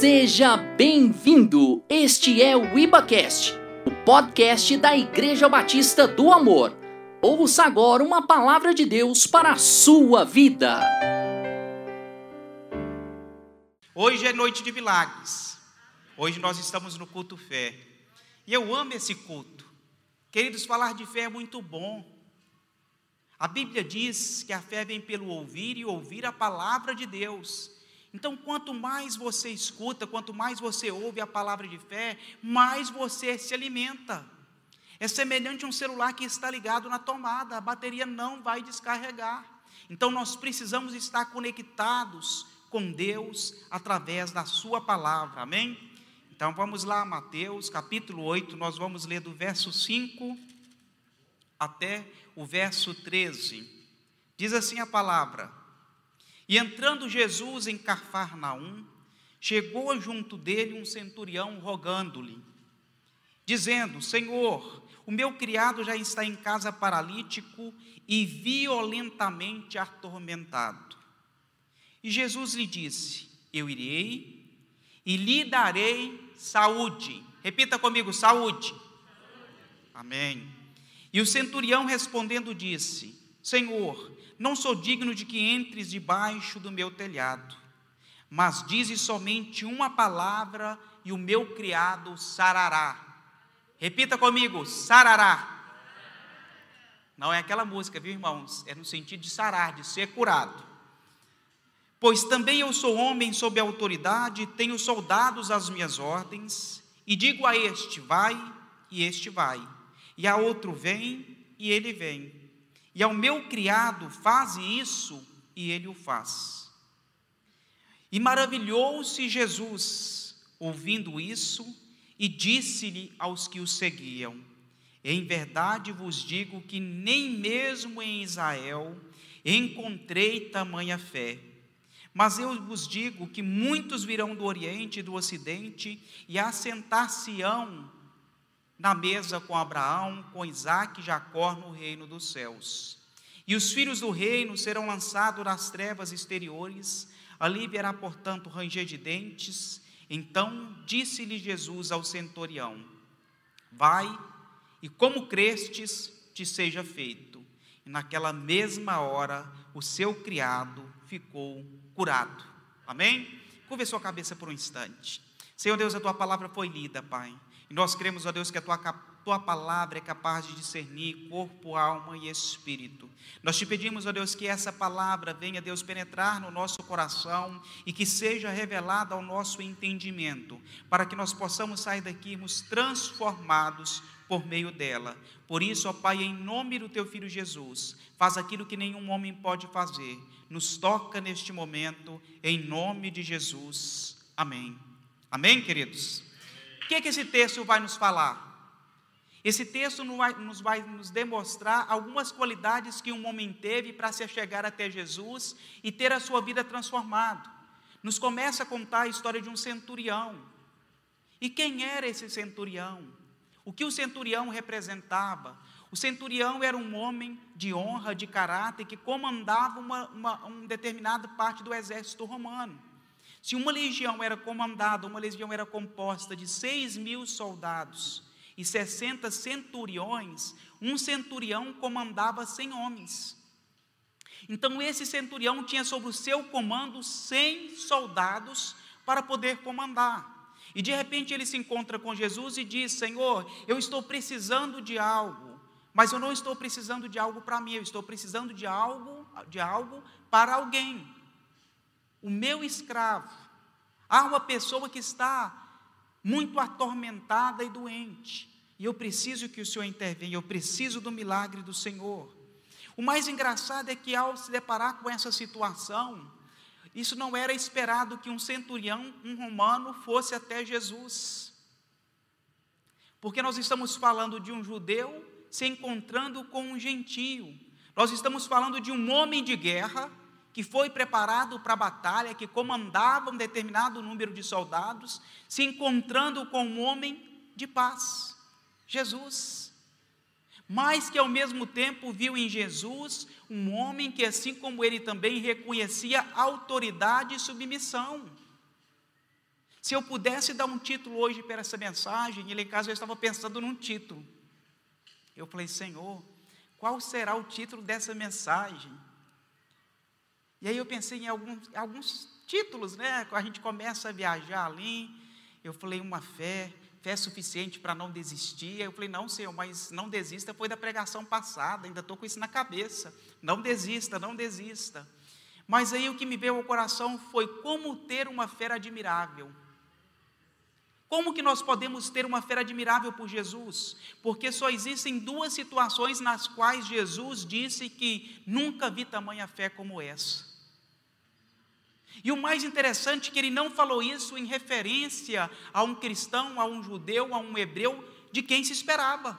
Seja bem-vindo! Este é o IbaCast, o podcast da Igreja Batista do Amor. Ouça agora uma palavra de Deus para a sua vida. Hoje é noite de milagres. Hoje nós estamos no culto fé. E eu amo esse culto. Queridos, falar de fé é muito bom. A Bíblia diz que a fé vem pelo ouvir e ouvir a palavra de Deus. Então, quanto mais você escuta, quanto mais você ouve a palavra de fé, mais você se alimenta. É semelhante a um celular que está ligado na tomada, a bateria não vai descarregar. Então, nós precisamos estar conectados com Deus através da Sua palavra, amém? Então, vamos lá, Mateus capítulo 8, nós vamos ler do verso 5 até o verso 13. Diz assim a palavra. E entrando Jesus em Cafarnaum, chegou junto dele um centurião rogando-lhe, dizendo: Senhor, o meu criado já está em casa paralítico e violentamente atormentado. E Jesus lhe disse: Eu irei e lhe darei saúde. Repita comigo: saúde. Amém. E o centurião respondendo disse: Senhor, não sou digno de que entres debaixo do meu telhado, mas dize somente uma palavra e o meu criado sarará. Repita comigo: sarará. Não é aquela música, viu, irmãos? É no sentido de sarar, de ser curado. Pois também eu sou homem sob autoridade, tenho soldados às minhas ordens, e digo a este: vai, e este vai, e a outro: vem, e ele vem e ao meu criado, faze isso, e ele o faz. E maravilhou-se Jesus, ouvindo isso, e disse-lhe aos que o seguiam: Em verdade vos digo que nem mesmo em Israel encontrei tamanha fé. Mas eu vos digo que muitos virão do Oriente e do Ocidente e assentar-se-ão na mesa com Abraão, com Isaac e Jacó no reino dos céus. E os filhos do reino serão lançados nas trevas exteriores, ali verá, portanto, ranger de dentes. Então disse-lhe Jesus ao centurião: Vai, e como crestes, te seja feito. E naquela mesma hora, o seu criado ficou curado. Amém? Curve sua cabeça por um instante. Senhor Deus, a tua palavra foi lida, Pai. E nós cremos, ó Deus, que a tua, tua palavra é capaz de discernir corpo, alma e espírito. Nós te pedimos, ó Deus, que essa palavra venha, Deus, penetrar no nosso coração e que seja revelada ao nosso entendimento, para que nós possamos sair daqui transformados por meio dela. Por isso, ó Pai, em nome do teu filho Jesus, faz aquilo que nenhum homem pode fazer. Nos toca neste momento, em nome de Jesus. Amém. Amém, queridos que, que esse texto vai nos falar? Esse texto nos vai nos demonstrar algumas qualidades que um homem teve para se chegar até Jesus e ter a sua vida transformada. Nos começa a contar a história de um centurião. E quem era esse centurião? O que o centurião representava? O centurião era um homem de honra, de caráter, que comandava uma, uma, uma determinada parte do exército romano. Se uma legião era comandada, uma legião era composta de seis mil soldados e 60 centuriões, um centurião comandava cem homens. Então, esse centurião tinha sob o seu comando cem soldados para poder comandar. E de repente ele se encontra com Jesus e diz: Senhor, eu estou precisando de algo, mas eu não estou precisando de algo para mim, eu estou precisando de algo, de algo para alguém o meu escravo. Há uma pessoa que está muito atormentada e doente. E eu preciso que o Senhor intervenha, eu preciso do milagre do Senhor. O mais engraçado é que ao se deparar com essa situação, isso não era esperado que um centurião, um romano, fosse até Jesus. Porque nós estamos falando de um judeu se encontrando com um gentio. Nós estamos falando de um homem de guerra que foi preparado para a batalha, que comandava um determinado número de soldados, se encontrando com um homem de paz, Jesus. Mas que ao mesmo tempo viu em Jesus um homem que, assim como ele também reconhecia autoridade e submissão. Se eu pudesse dar um título hoje para essa mensagem, e lá em casa eu estava pensando num título. Eu falei, Senhor, qual será o título dessa mensagem? E aí eu pensei em alguns, alguns títulos, né? A gente começa a viajar ali. Eu falei, uma fé, fé suficiente para não desistir. Aí eu falei, não, Senhor, mas não desista, foi da pregação passada, ainda estou com isso na cabeça. Não desista, não desista. Mas aí o que me veio ao coração foi como ter uma fé admirável. Como que nós podemos ter uma fé admirável por Jesus? Porque só existem duas situações nas quais Jesus disse que nunca vi tamanha fé como essa. E o mais interessante é que ele não falou isso em referência a um cristão, a um judeu, a um hebreu, de quem se esperava.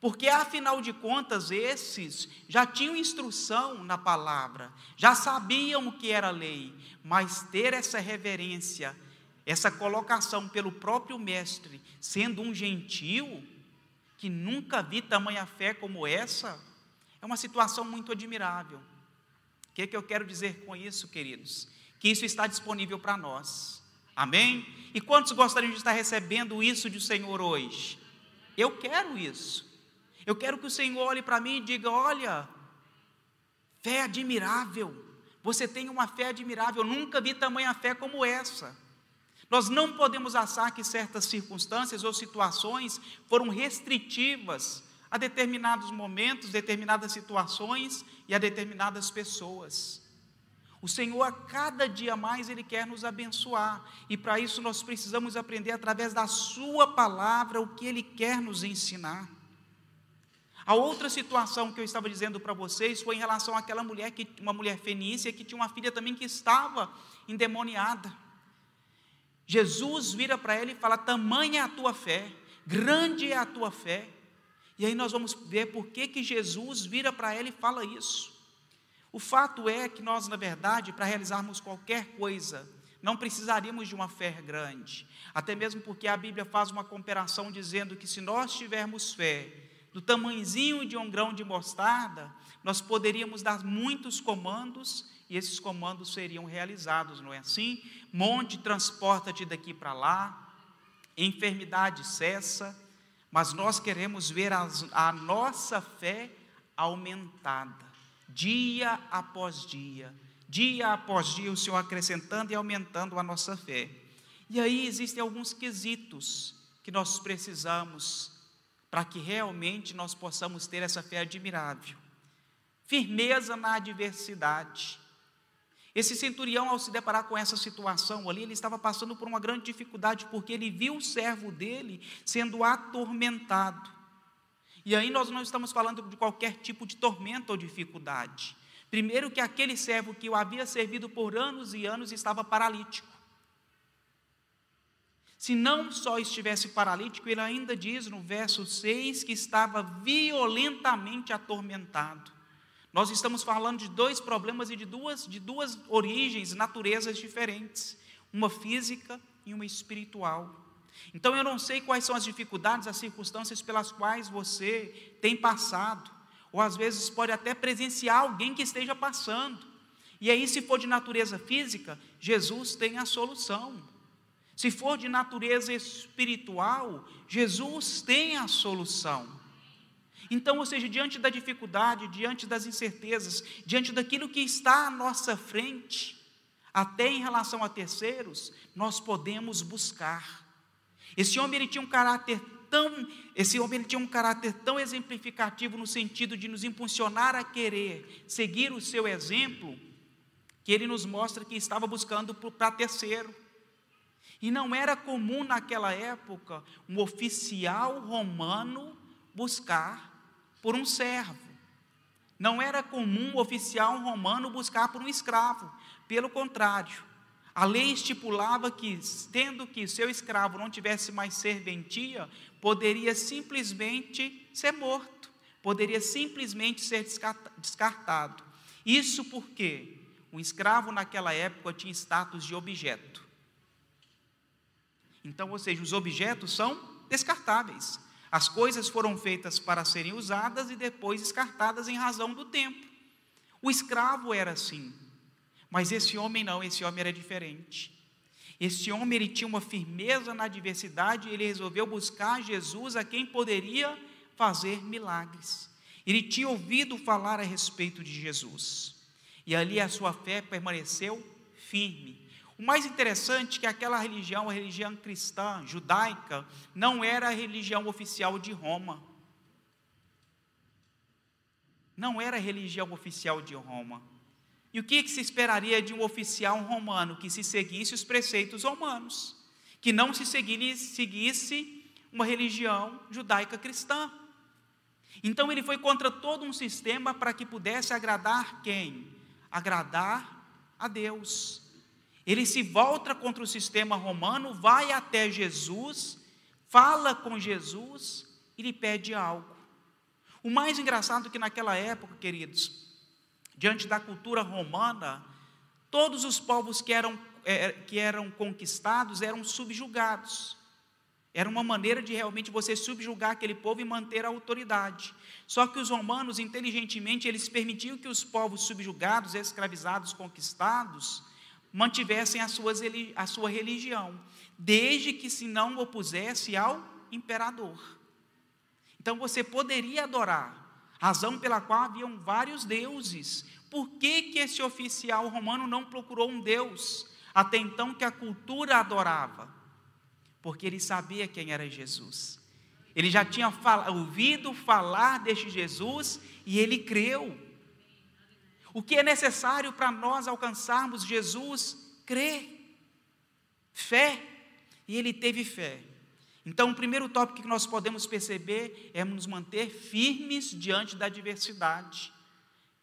Porque afinal de contas, esses já tinham instrução na palavra, já sabiam o que era lei, mas ter essa reverência, essa colocação pelo próprio mestre, sendo um gentil, que nunca vi tamanha fé como essa, é uma situação muito admirável. O que, é que eu quero dizer com isso, queridos? Que isso está disponível para nós. Amém? E quantos gostariam de estar recebendo isso do Senhor hoje? Eu quero isso. Eu quero que o Senhor olhe para mim e diga: olha, fé admirável. Você tem uma fé admirável. Eu nunca vi tamanha fé como essa. Nós não podemos achar que certas circunstâncias ou situações foram restritivas a determinados momentos, determinadas situações e a determinadas pessoas. O Senhor, a cada dia mais, Ele quer nos abençoar, e para isso nós precisamos aprender através da Sua palavra o que Ele quer nos ensinar. A outra situação que eu estava dizendo para vocês foi em relação àquela mulher, que, uma mulher fenícia, que tinha uma filha também que estava endemoniada. Jesus vira para ela e fala: Tamanha é a tua fé, grande é a tua fé. E aí nós vamos ver por que, que Jesus vira para ela e fala isso. O fato é que nós, na verdade, para realizarmos qualquer coisa, não precisaríamos de uma fé grande. Até mesmo porque a Bíblia faz uma comparação dizendo que se nós tivermos fé do tamanhozinho de um grão de mostarda, nós poderíamos dar muitos comandos e esses comandos seriam realizados, não é assim? Monte, transporta-te daqui para lá, enfermidade cessa, mas nós queremos ver as, a nossa fé aumentada, dia após dia, dia após dia, o Senhor acrescentando e aumentando a nossa fé. E aí existem alguns quesitos que nós precisamos para que realmente nós possamos ter essa fé admirável. Firmeza na adversidade. Esse centurião, ao se deparar com essa situação ali, ele estava passando por uma grande dificuldade, porque ele viu o servo dele sendo atormentado. E aí nós não estamos falando de qualquer tipo de tormento ou dificuldade. Primeiro, que aquele servo que o havia servido por anos e anos estava paralítico. Se não só estivesse paralítico, ele ainda diz no verso 6 que estava violentamente atormentado. Nós estamos falando de dois problemas e de duas, de duas origens, naturezas diferentes, uma física e uma espiritual. Então eu não sei quais são as dificuldades, as circunstâncias pelas quais você tem passado, ou às vezes pode até presenciar alguém que esteja passando. E aí, se for de natureza física, Jesus tem a solução. Se for de natureza espiritual, Jesus tem a solução. Então, ou seja, diante da dificuldade, diante das incertezas, diante daquilo que está à nossa frente, até em relação a terceiros, nós podemos buscar. Esse homem ele tinha um caráter tão, esse homem ele tinha um caráter tão exemplificativo no sentido de nos impulsionar a querer seguir o seu exemplo, que ele nos mostra que estava buscando para terceiro. E não era comum naquela época um oficial romano buscar por um servo. Não era comum o oficial romano buscar por um escravo. Pelo contrário, a lei estipulava que, tendo que seu escravo não tivesse mais serventia, poderia simplesmente ser morto, poderia simplesmente ser descartado. Isso porque o escravo naquela época tinha status de objeto. Então, ou seja, os objetos são descartáveis. As coisas foram feitas para serem usadas e depois descartadas em razão do tempo. O escravo era assim, mas esse homem não, esse homem era diferente. Esse homem ele tinha uma firmeza na adversidade, ele resolveu buscar Jesus, a quem poderia fazer milagres. Ele tinha ouvido falar a respeito de Jesus. E ali a sua fé permaneceu firme. O mais interessante é que aquela religião, a religião cristã, judaica, não era a religião oficial de Roma. Não era a religião oficial de Roma. E o que, que se esperaria de um oficial romano que se seguisse os preceitos romanos? Que não se seguisse, uma religião judaica cristã. Então ele foi contra todo um sistema para que pudesse agradar quem? Agradar a Deus. Ele se volta contra o sistema romano, vai até Jesus, fala com Jesus e lhe pede algo. O mais engraçado é que naquela época, queridos, diante da cultura romana, todos os povos que eram, é, que eram conquistados eram subjugados. Era uma maneira de realmente você subjugar aquele povo e manter a autoridade. Só que os romanos, inteligentemente, eles permitiam que os povos subjugados, escravizados, conquistados, mantivessem a, suas, a sua religião, desde que se não opusesse ao imperador. Então você poderia adorar, razão pela qual haviam vários deuses. Por que, que esse oficial romano não procurou um Deus, até então que a cultura adorava? porque ele sabia quem era Jesus. Ele já tinha ouvido falar deste Jesus e ele creu. O que é necessário para nós alcançarmos Jesus? Crer, fé. E ele teve fé. Então, o primeiro tópico que nós podemos perceber é nos manter firmes diante da adversidade.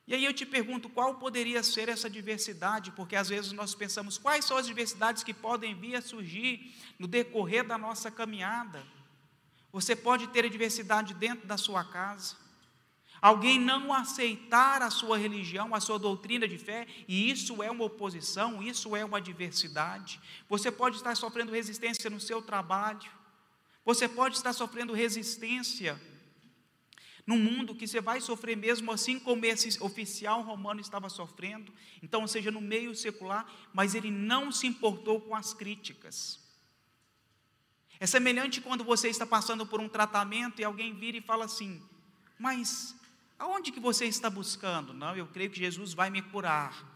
E aí eu te pergunto, qual poderia ser essa diversidade? Porque às vezes nós pensamos, quais são as diversidades que podem vir a surgir no decorrer da nossa caminhada? Você pode ter a diversidade dentro da sua casa. Alguém não aceitar a sua religião, a sua doutrina de fé, e isso é uma oposição, isso é uma diversidade. Você pode estar sofrendo resistência no seu trabalho. Você pode estar sofrendo resistência num mundo que você vai sofrer mesmo assim como esse oficial romano estava sofrendo, então, ou seja, no meio secular, mas ele não se importou com as críticas. É semelhante quando você está passando por um tratamento e alguém vira e fala assim: "Mas aonde que você está buscando?" "Não, eu creio que Jesus vai me curar."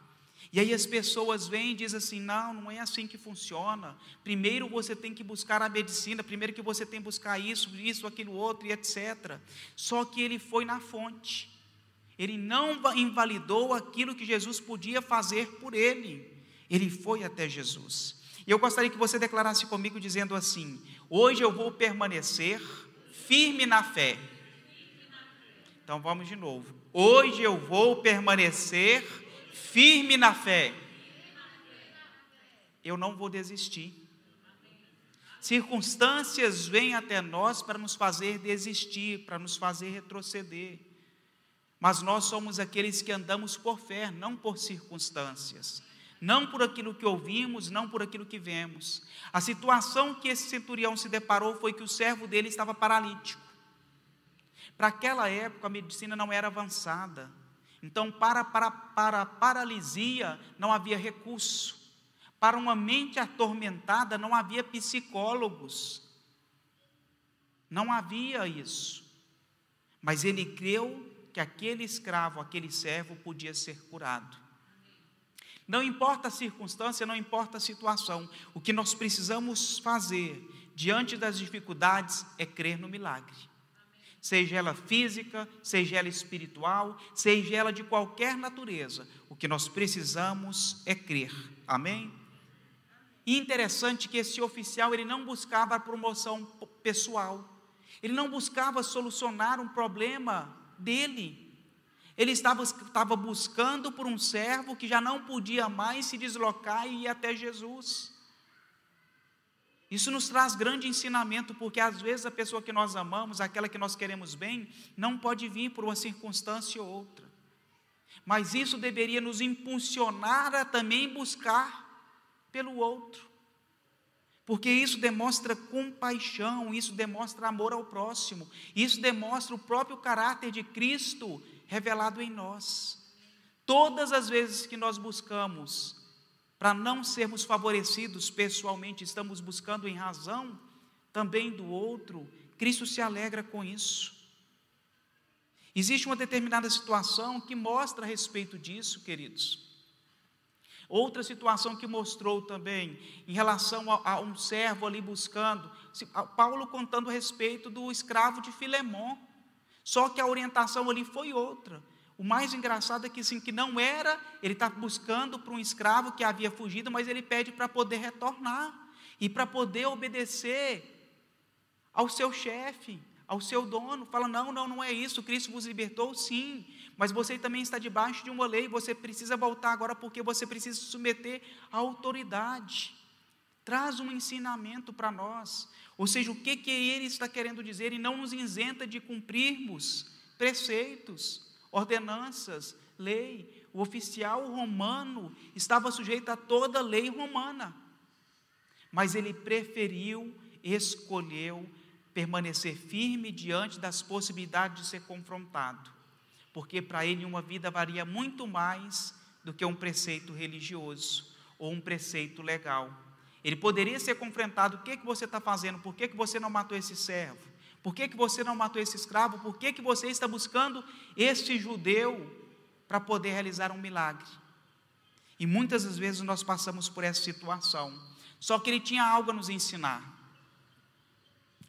E aí as pessoas vêm e dizem assim: não, não é assim que funciona. Primeiro você tem que buscar a medicina, primeiro que você tem que buscar isso, isso, aquilo, outro e etc. Só que ele foi na fonte. Ele não invalidou aquilo que Jesus podia fazer por ele. Ele foi até Jesus. E eu gostaria que você declarasse comigo dizendo assim: hoje eu vou permanecer firme na fé. Então vamos de novo. Hoje eu vou permanecer firme na fé. Eu não vou desistir. Circunstâncias vêm até nós para nos fazer desistir, para nos fazer retroceder. Mas nós somos aqueles que andamos por fé, não por circunstâncias. Não por aquilo que ouvimos, não por aquilo que vemos. A situação que esse centurião se deparou foi que o servo dele estava paralítico. Para aquela época a medicina não era avançada. Então, para, para, para a paralisia não havia recurso. Para uma mente atormentada não havia psicólogos. Não havia isso. Mas ele creu que aquele escravo, aquele servo podia ser curado. Não importa a circunstância, não importa a situação, o que nós precisamos fazer diante das dificuldades é crer no milagre seja ela física, seja ela espiritual, seja ela de qualquer natureza. O que nós precisamos é crer. Amém? E interessante que esse oficial ele não buscava a promoção pessoal. Ele não buscava solucionar um problema dele. Ele estava, estava buscando por um servo que já não podia mais se deslocar e ir até Jesus. Isso nos traz grande ensinamento, porque às vezes a pessoa que nós amamos, aquela que nós queremos bem, não pode vir por uma circunstância ou outra. Mas isso deveria nos impulsionar a também buscar pelo outro. Porque isso demonstra compaixão, isso demonstra amor ao próximo, isso demonstra o próprio caráter de Cristo revelado em nós. Todas as vezes que nós buscamos para não sermos favorecidos pessoalmente, estamos buscando em razão também do outro, Cristo se alegra com isso. Existe uma determinada situação que mostra a respeito disso, queridos. Outra situação que mostrou também, em relação a, a, um servo ali buscando, Paulo contando a respeito do escravo de Filemão. Só que a orientação ali foi outra. O mais engraçado é que, assim, que não era, ele está buscando para um escravo que havia fugido, mas ele pede para poder retornar e para poder obedecer ao seu chefe, ao seu dono. Fala: não, não, não é isso. Cristo vos libertou, sim, mas você também está debaixo de uma lei. Você precisa voltar agora porque você precisa se submeter à autoridade. Traz um ensinamento para nós, ou seja, o que, que ele está querendo dizer e não nos isenta de cumprirmos preceitos ordenanças, lei. O oficial romano estava sujeito a toda lei romana. Mas ele preferiu, escolheu permanecer firme diante das possibilidades de ser confrontado. Porque para ele uma vida varia muito mais do que um preceito religioso ou um preceito legal. Ele poderia ser confrontado: o que, que você está fazendo? Por que, que você não matou esse servo? Por que, que você não matou esse escravo? Por que, que você está buscando este judeu para poder realizar um milagre? E muitas das vezes nós passamos por essa situação. Só que ele tinha algo a nos ensinar.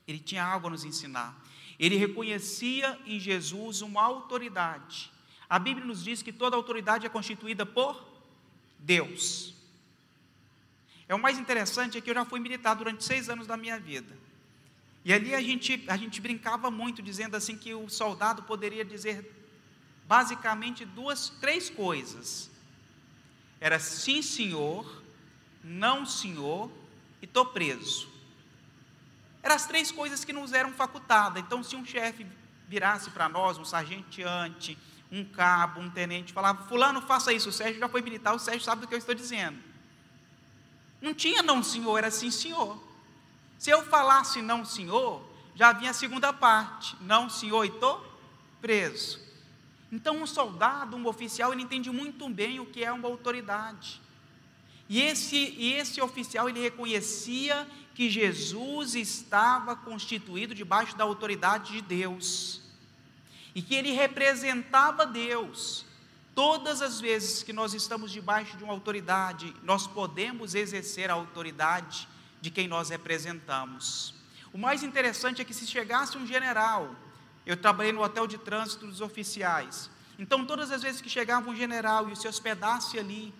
Ele tinha algo a nos ensinar. Ele reconhecia em Jesus uma autoridade. A Bíblia nos diz que toda autoridade é constituída por Deus. É o mais interessante é que eu já fui militar durante seis anos da minha vida. E ali a gente, a gente brincava muito, dizendo assim que o soldado poderia dizer basicamente duas, três coisas. Era sim, senhor, não, senhor, e estou preso. Eram as três coisas que nos eram facultadas. Então, se um chefe virasse para nós, um sargenteante, um cabo, um tenente, falava, fulano, faça isso, o Sérgio já foi militar, o Sérgio sabe do que eu estou dizendo. Não tinha não, senhor, era sim, senhor. Se eu falasse não, senhor, já vinha a segunda parte. Não, senhor, e estou preso. Então, um soldado, um oficial, ele entende muito bem o que é uma autoridade. E esse, e esse oficial, ele reconhecia que Jesus estava constituído debaixo da autoridade de Deus. E que ele representava Deus. Todas as vezes que nós estamos debaixo de uma autoridade, nós podemos exercer a autoridade de quem nós representamos. O mais interessante é que se chegasse um general, eu trabalhei no hotel de trânsito dos oficiais, então todas as vezes que chegava um general e se hospedasse ali,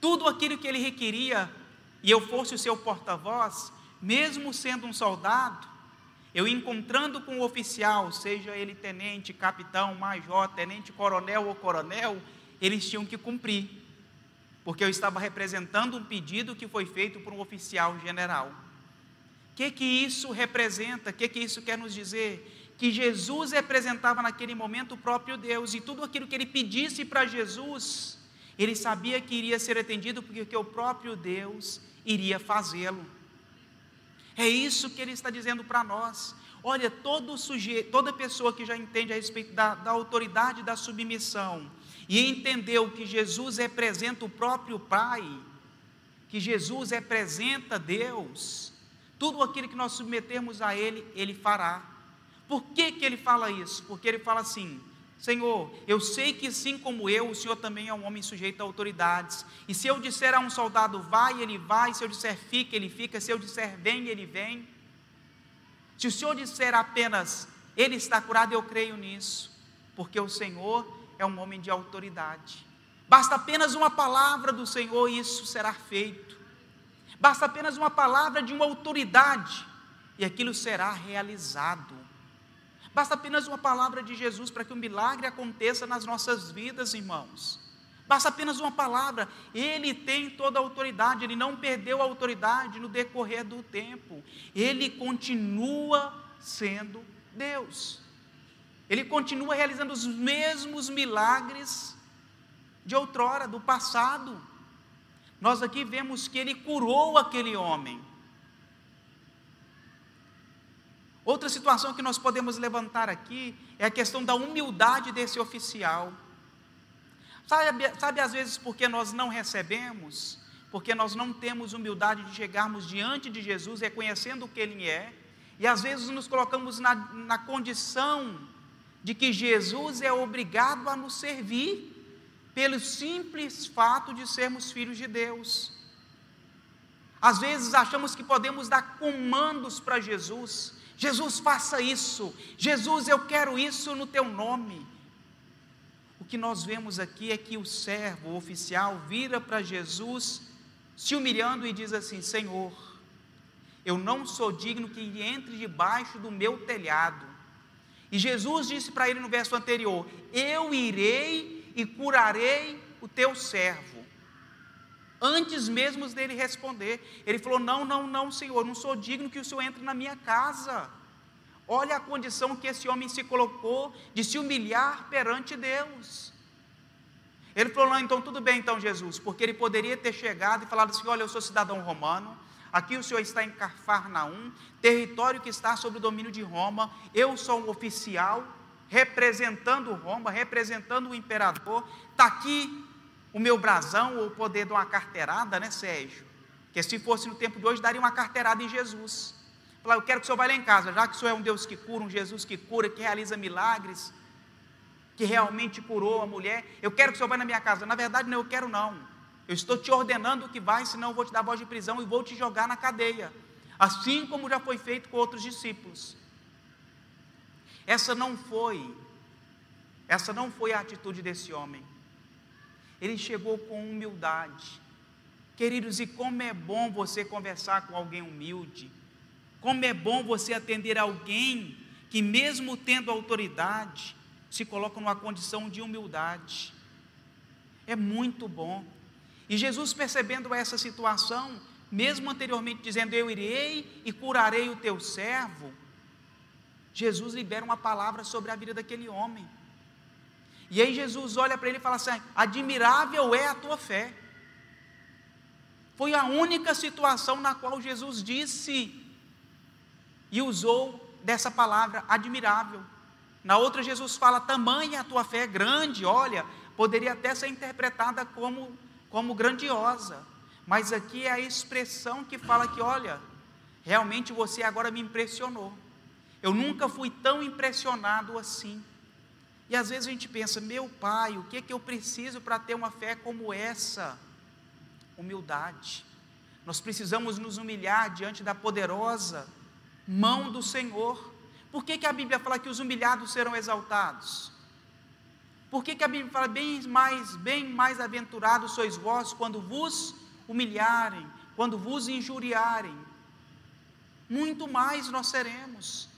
tudo aquilo que ele requeria, e eu fosse o seu porta-voz, mesmo sendo um soldado, eu encontrando com o oficial, seja ele tenente, capitão, major, tenente, coronel ou coronel, eles tinham que cumprir porque eu estava representando um pedido que foi feito por um oficial general. O que, que isso representa? O que, que isso quer nos dizer? Que Jesus representava naquele momento o próprio Deus, e tudo aquilo que ele pedisse para Jesus, ele sabia que iria ser atendido, porque o próprio Deus iria fazê-lo. É isso que ele está dizendo para nós. Olha, todo sujeito, toda pessoa que já entende a respeito da, da autoridade da submissão, e entendeu que Jesus representa o próprio Pai, que Jesus representa Deus, tudo aquilo que nós submetermos a Ele, Ele fará. Por que, que Ele fala isso? Porque Ele fala assim: Senhor, eu sei que assim como eu, o Senhor também é um homem sujeito a autoridades. E se eu disser a um soldado vai, ele vai. Se eu disser fica, ele fica. Se eu disser vem, ele vem. Se o Senhor disser apenas ele está curado, eu creio nisso. Porque o Senhor é um homem de autoridade. Basta apenas uma palavra do Senhor e isso será feito. Basta apenas uma palavra de uma autoridade e aquilo será realizado. Basta apenas uma palavra de Jesus para que um milagre aconteça nas nossas vidas, irmãos. Basta apenas uma palavra. Ele tem toda a autoridade, ele não perdeu a autoridade no decorrer do tempo. Ele continua sendo Deus. Ele continua realizando os mesmos milagres de outrora, do passado. Nós aqui vemos que ele curou aquele homem. Outra situação que nós podemos levantar aqui é a questão da humildade desse oficial. Sabe, sabe às vezes por que nós não recebemos? porque nós não temos humildade de chegarmos diante de Jesus reconhecendo o que Ele é, e às vezes nos colocamos na, na condição de que Jesus é obrigado a nos servir, pelo simples fato de sermos filhos de Deus. Às vezes achamos que podemos dar comandos para Jesus. Jesus, faça isso. Jesus, eu quero isso no teu nome. O que nós vemos aqui é que o servo, o oficial, vira para Jesus, se humilhando e diz assim: Senhor, eu não sou digno que entre debaixo do meu telhado. E Jesus disse para ele no verso anterior: Eu irei e curarei o teu servo antes mesmo dele responder. Ele falou: Não, não, não, Senhor, não sou digno que o Senhor entre na minha casa. Olha a condição que esse homem se colocou de se humilhar perante Deus. Ele falou: Não, então tudo bem, então, Jesus, porque ele poderia ter chegado e falado assim: Olha, eu sou cidadão romano, aqui o senhor está em Cafarnaum, território que está sob o domínio de Roma, eu sou um oficial representando Roma, representando o imperador, está aqui o meu brasão ou o poder de uma carteirada, né, Sérgio? Que se fosse no tempo de hoje, daria uma carteirada em Jesus. Falar, eu quero que o senhor vá lá em casa, já que o senhor é um Deus que cura, um Jesus que cura, que realiza milagres, que realmente curou a mulher, eu quero que o senhor vá na minha casa. Na verdade, não, eu quero não. Eu estou te ordenando que vai, senão eu vou te dar voz de prisão e vou te jogar na cadeia. Assim como já foi feito com outros discípulos. Essa não foi, essa não foi a atitude desse homem ele chegou com humildade. Queridos, e como é bom você conversar com alguém humilde, como é bom você atender alguém que, mesmo tendo autoridade, se coloca numa condição de humildade. É muito bom. E Jesus, percebendo essa situação, mesmo anteriormente dizendo: Eu irei e curarei o teu servo, Jesus libera uma palavra sobre a vida daquele homem. E aí Jesus olha para ele e fala assim: admirável é a tua fé. Foi a única situação na qual Jesus disse e usou dessa palavra admirável. Na outra, Jesus fala: tamanha a tua fé é grande, olha, poderia até ser interpretada como, como grandiosa, mas aqui é a expressão que fala que, olha, realmente você agora me impressionou. Eu nunca fui tão impressionado assim. E às vezes a gente pensa, meu pai, o que é que eu preciso para ter uma fé como essa? Humildade. Nós precisamos nos humilhar diante da poderosa mão do Senhor. Por que, que a Bíblia fala que os humilhados serão exaltados? Por que, que a Bíblia fala bem mais, bem mais aventurados sois vós quando vos humilharem, quando vos injuriarem? Muito mais nós seremos.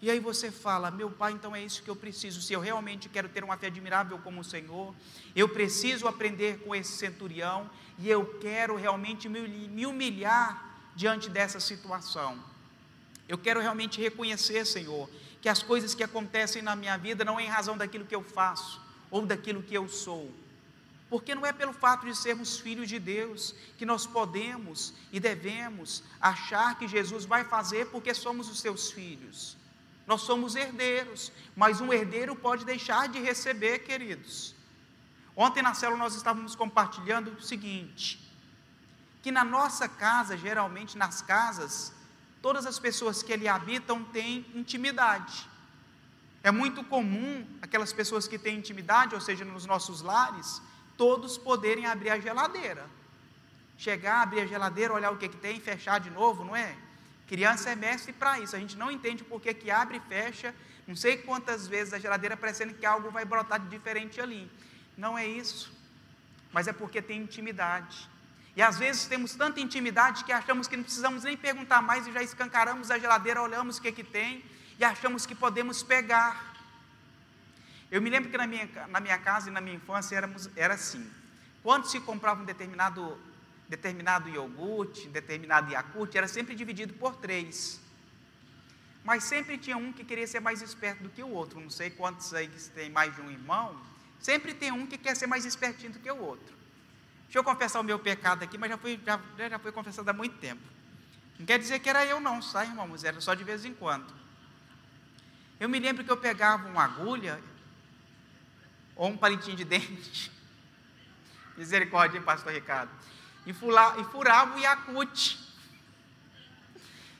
E aí você fala: Meu pai, então é isso que eu preciso. Se eu realmente quero ter uma fé admirável como o Senhor, eu preciso aprender com esse centurião e eu quero realmente me humilhar diante dessa situação. Eu quero realmente reconhecer, Senhor, que as coisas que acontecem na minha vida não é em razão daquilo que eu faço ou daquilo que eu sou. Porque não é pelo fato de sermos filhos de Deus que nós podemos e devemos achar que Jesus vai fazer porque somos os seus filhos. Nós somos herdeiros, mas um herdeiro pode deixar de receber, queridos. Ontem na célula nós estávamos compartilhando o seguinte: que na nossa casa, geralmente nas casas, todas as pessoas que ali habitam têm intimidade. É muito comum aquelas pessoas que têm intimidade, ou seja, nos nossos lares, todos poderem abrir a geladeira. Chegar, abrir a geladeira, olhar o que, que tem, fechar de novo, não é? Criança é mestre para isso. A gente não entende por que, que abre e fecha. Não sei quantas vezes a geladeira parecendo que algo vai brotar de diferente ali. Não é isso. Mas é porque tem intimidade. E às vezes temos tanta intimidade que achamos que não precisamos nem perguntar mais e já escancaramos a geladeira, olhamos o que, que tem e achamos que podemos pegar. Eu me lembro que na minha, na minha casa e na minha infância éramos, era assim. Quando se comprava um determinado determinado iogurte, determinado Yakult, era sempre dividido por três. Mas sempre tinha um que queria ser mais esperto do que o outro. Não sei quantos aí que tem mais de um irmão. Sempre tem um que quer ser mais espertinho do que o outro. Deixa eu confessar o meu pecado aqui, mas já foi, já, já foi confessado há muito tempo. Não quer dizer que era eu não, sabe, irmãos? Era só de vez em quando. Eu me lembro que eu pegava uma agulha ou um palitinho de dente. Misericórdia, hein, pastor Ricardo? e, e furava o Yakut.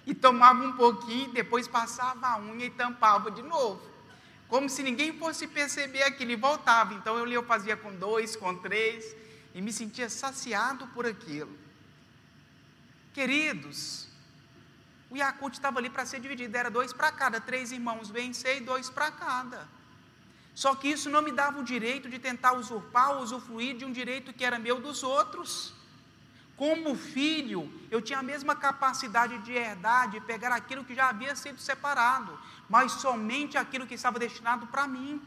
E tomava um pouquinho, depois passava a unha e tampava de novo. Como se ninguém fosse perceber aquilo e voltava. Então eu, eu fazia com dois, com três, e me sentia saciado por aquilo. Queridos, o Yakut estava ali para ser dividido, era dois para cada, três irmãos vencer e dois para cada. Só que isso não me dava o direito de tentar usurpar ou usufruir de um direito que era meu dos outros. Como filho, eu tinha a mesma capacidade de herdar, de pegar aquilo que já havia sido separado, mas somente aquilo que estava destinado para mim.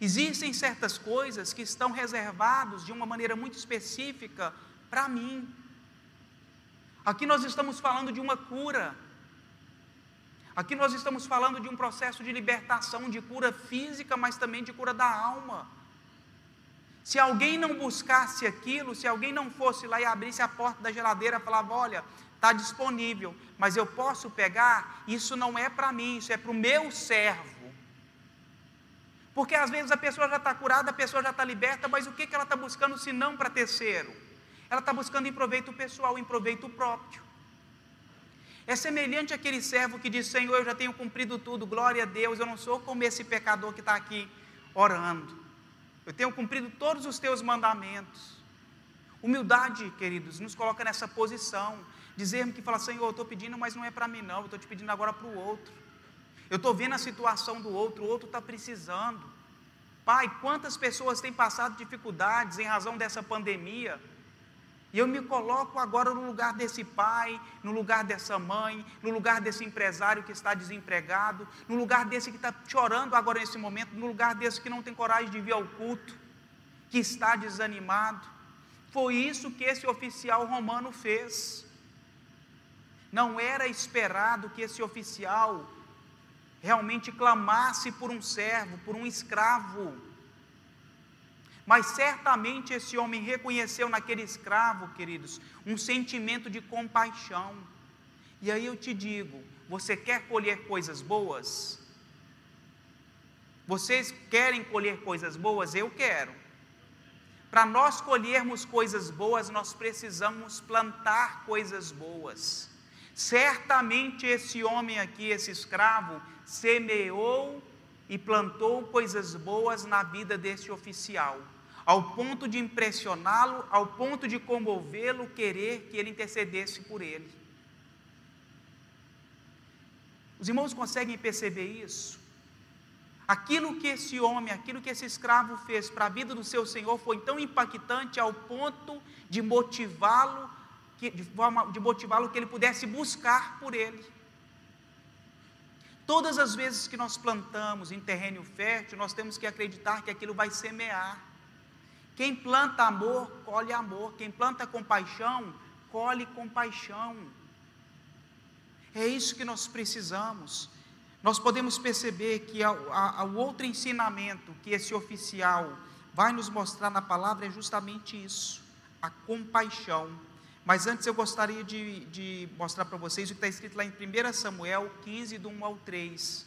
Existem certas coisas que estão reservadas de uma maneira muito específica para mim. Aqui nós estamos falando de uma cura. Aqui nós estamos falando de um processo de libertação, de cura física, mas também de cura da alma. Se alguém não buscasse aquilo, se alguém não fosse lá e abrisse a porta da geladeira, falava: Olha, está disponível, mas eu posso pegar, isso não é para mim, isso é para o meu servo. Porque às vezes a pessoa já está curada, a pessoa já está liberta, mas o que, que ela está buscando se não para terceiro? Ela está buscando em proveito pessoal, em proveito próprio. É semelhante àquele servo que diz: Senhor, eu já tenho cumprido tudo, glória a Deus, eu não sou como esse pecador que está aqui orando. Eu tenho cumprido todos os teus mandamentos. Humildade, queridos, nos coloca nessa posição. Dizermos que fala, Senhor, eu estou pedindo, mas não é para mim, não. Eu estou te pedindo agora para o outro. Eu estou vendo a situação do outro, o outro está precisando. Pai, quantas pessoas têm passado dificuldades em razão dessa pandemia? E eu me coloco agora no lugar desse pai, no lugar dessa mãe, no lugar desse empresário que está desempregado, no lugar desse que está chorando agora nesse momento, no lugar desse que não tem coragem de vir ao culto, que está desanimado. Foi isso que esse oficial romano fez. Não era esperado que esse oficial realmente clamasse por um servo, por um escravo mas certamente esse homem reconheceu naquele escravo, queridos, um sentimento de compaixão. E aí eu te digo: você quer colher coisas boas? Vocês querem colher coisas boas? Eu quero. Para nós colhermos coisas boas, nós precisamos plantar coisas boas. Certamente esse homem aqui, esse escravo, semeou e plantou coisas boas na vida desse oficial ao ponto de impressioná-lo, ao ponto de comovê-lo, querer que ele intercedesse por ele. Os irmãos conseguem perceber isso? Aquilo que esse homem, aquilo que esse escravo fez para a vida do seu senhor foi tão impactante ao ponto de motivá-lo, de forma de motivá-lo que ele pudesse buscar por ele. Todas as vezes que nós plantamos em terreno fértil, nós temos que acreditar que aquilo vai semear. Quem planta amor, colhe amor. Quem planta compaixão, colhe compaixão. É isso que nós precisamos. Nós podemos perceber que o outro ensinamento que esse oficial vai nos mostrar na palavra é justamente isso: a compaixão. Mas antes eu gostaria de, de mostrar para vocês o que está escrito lá em 1 Samuel 15, do 1 ao 3.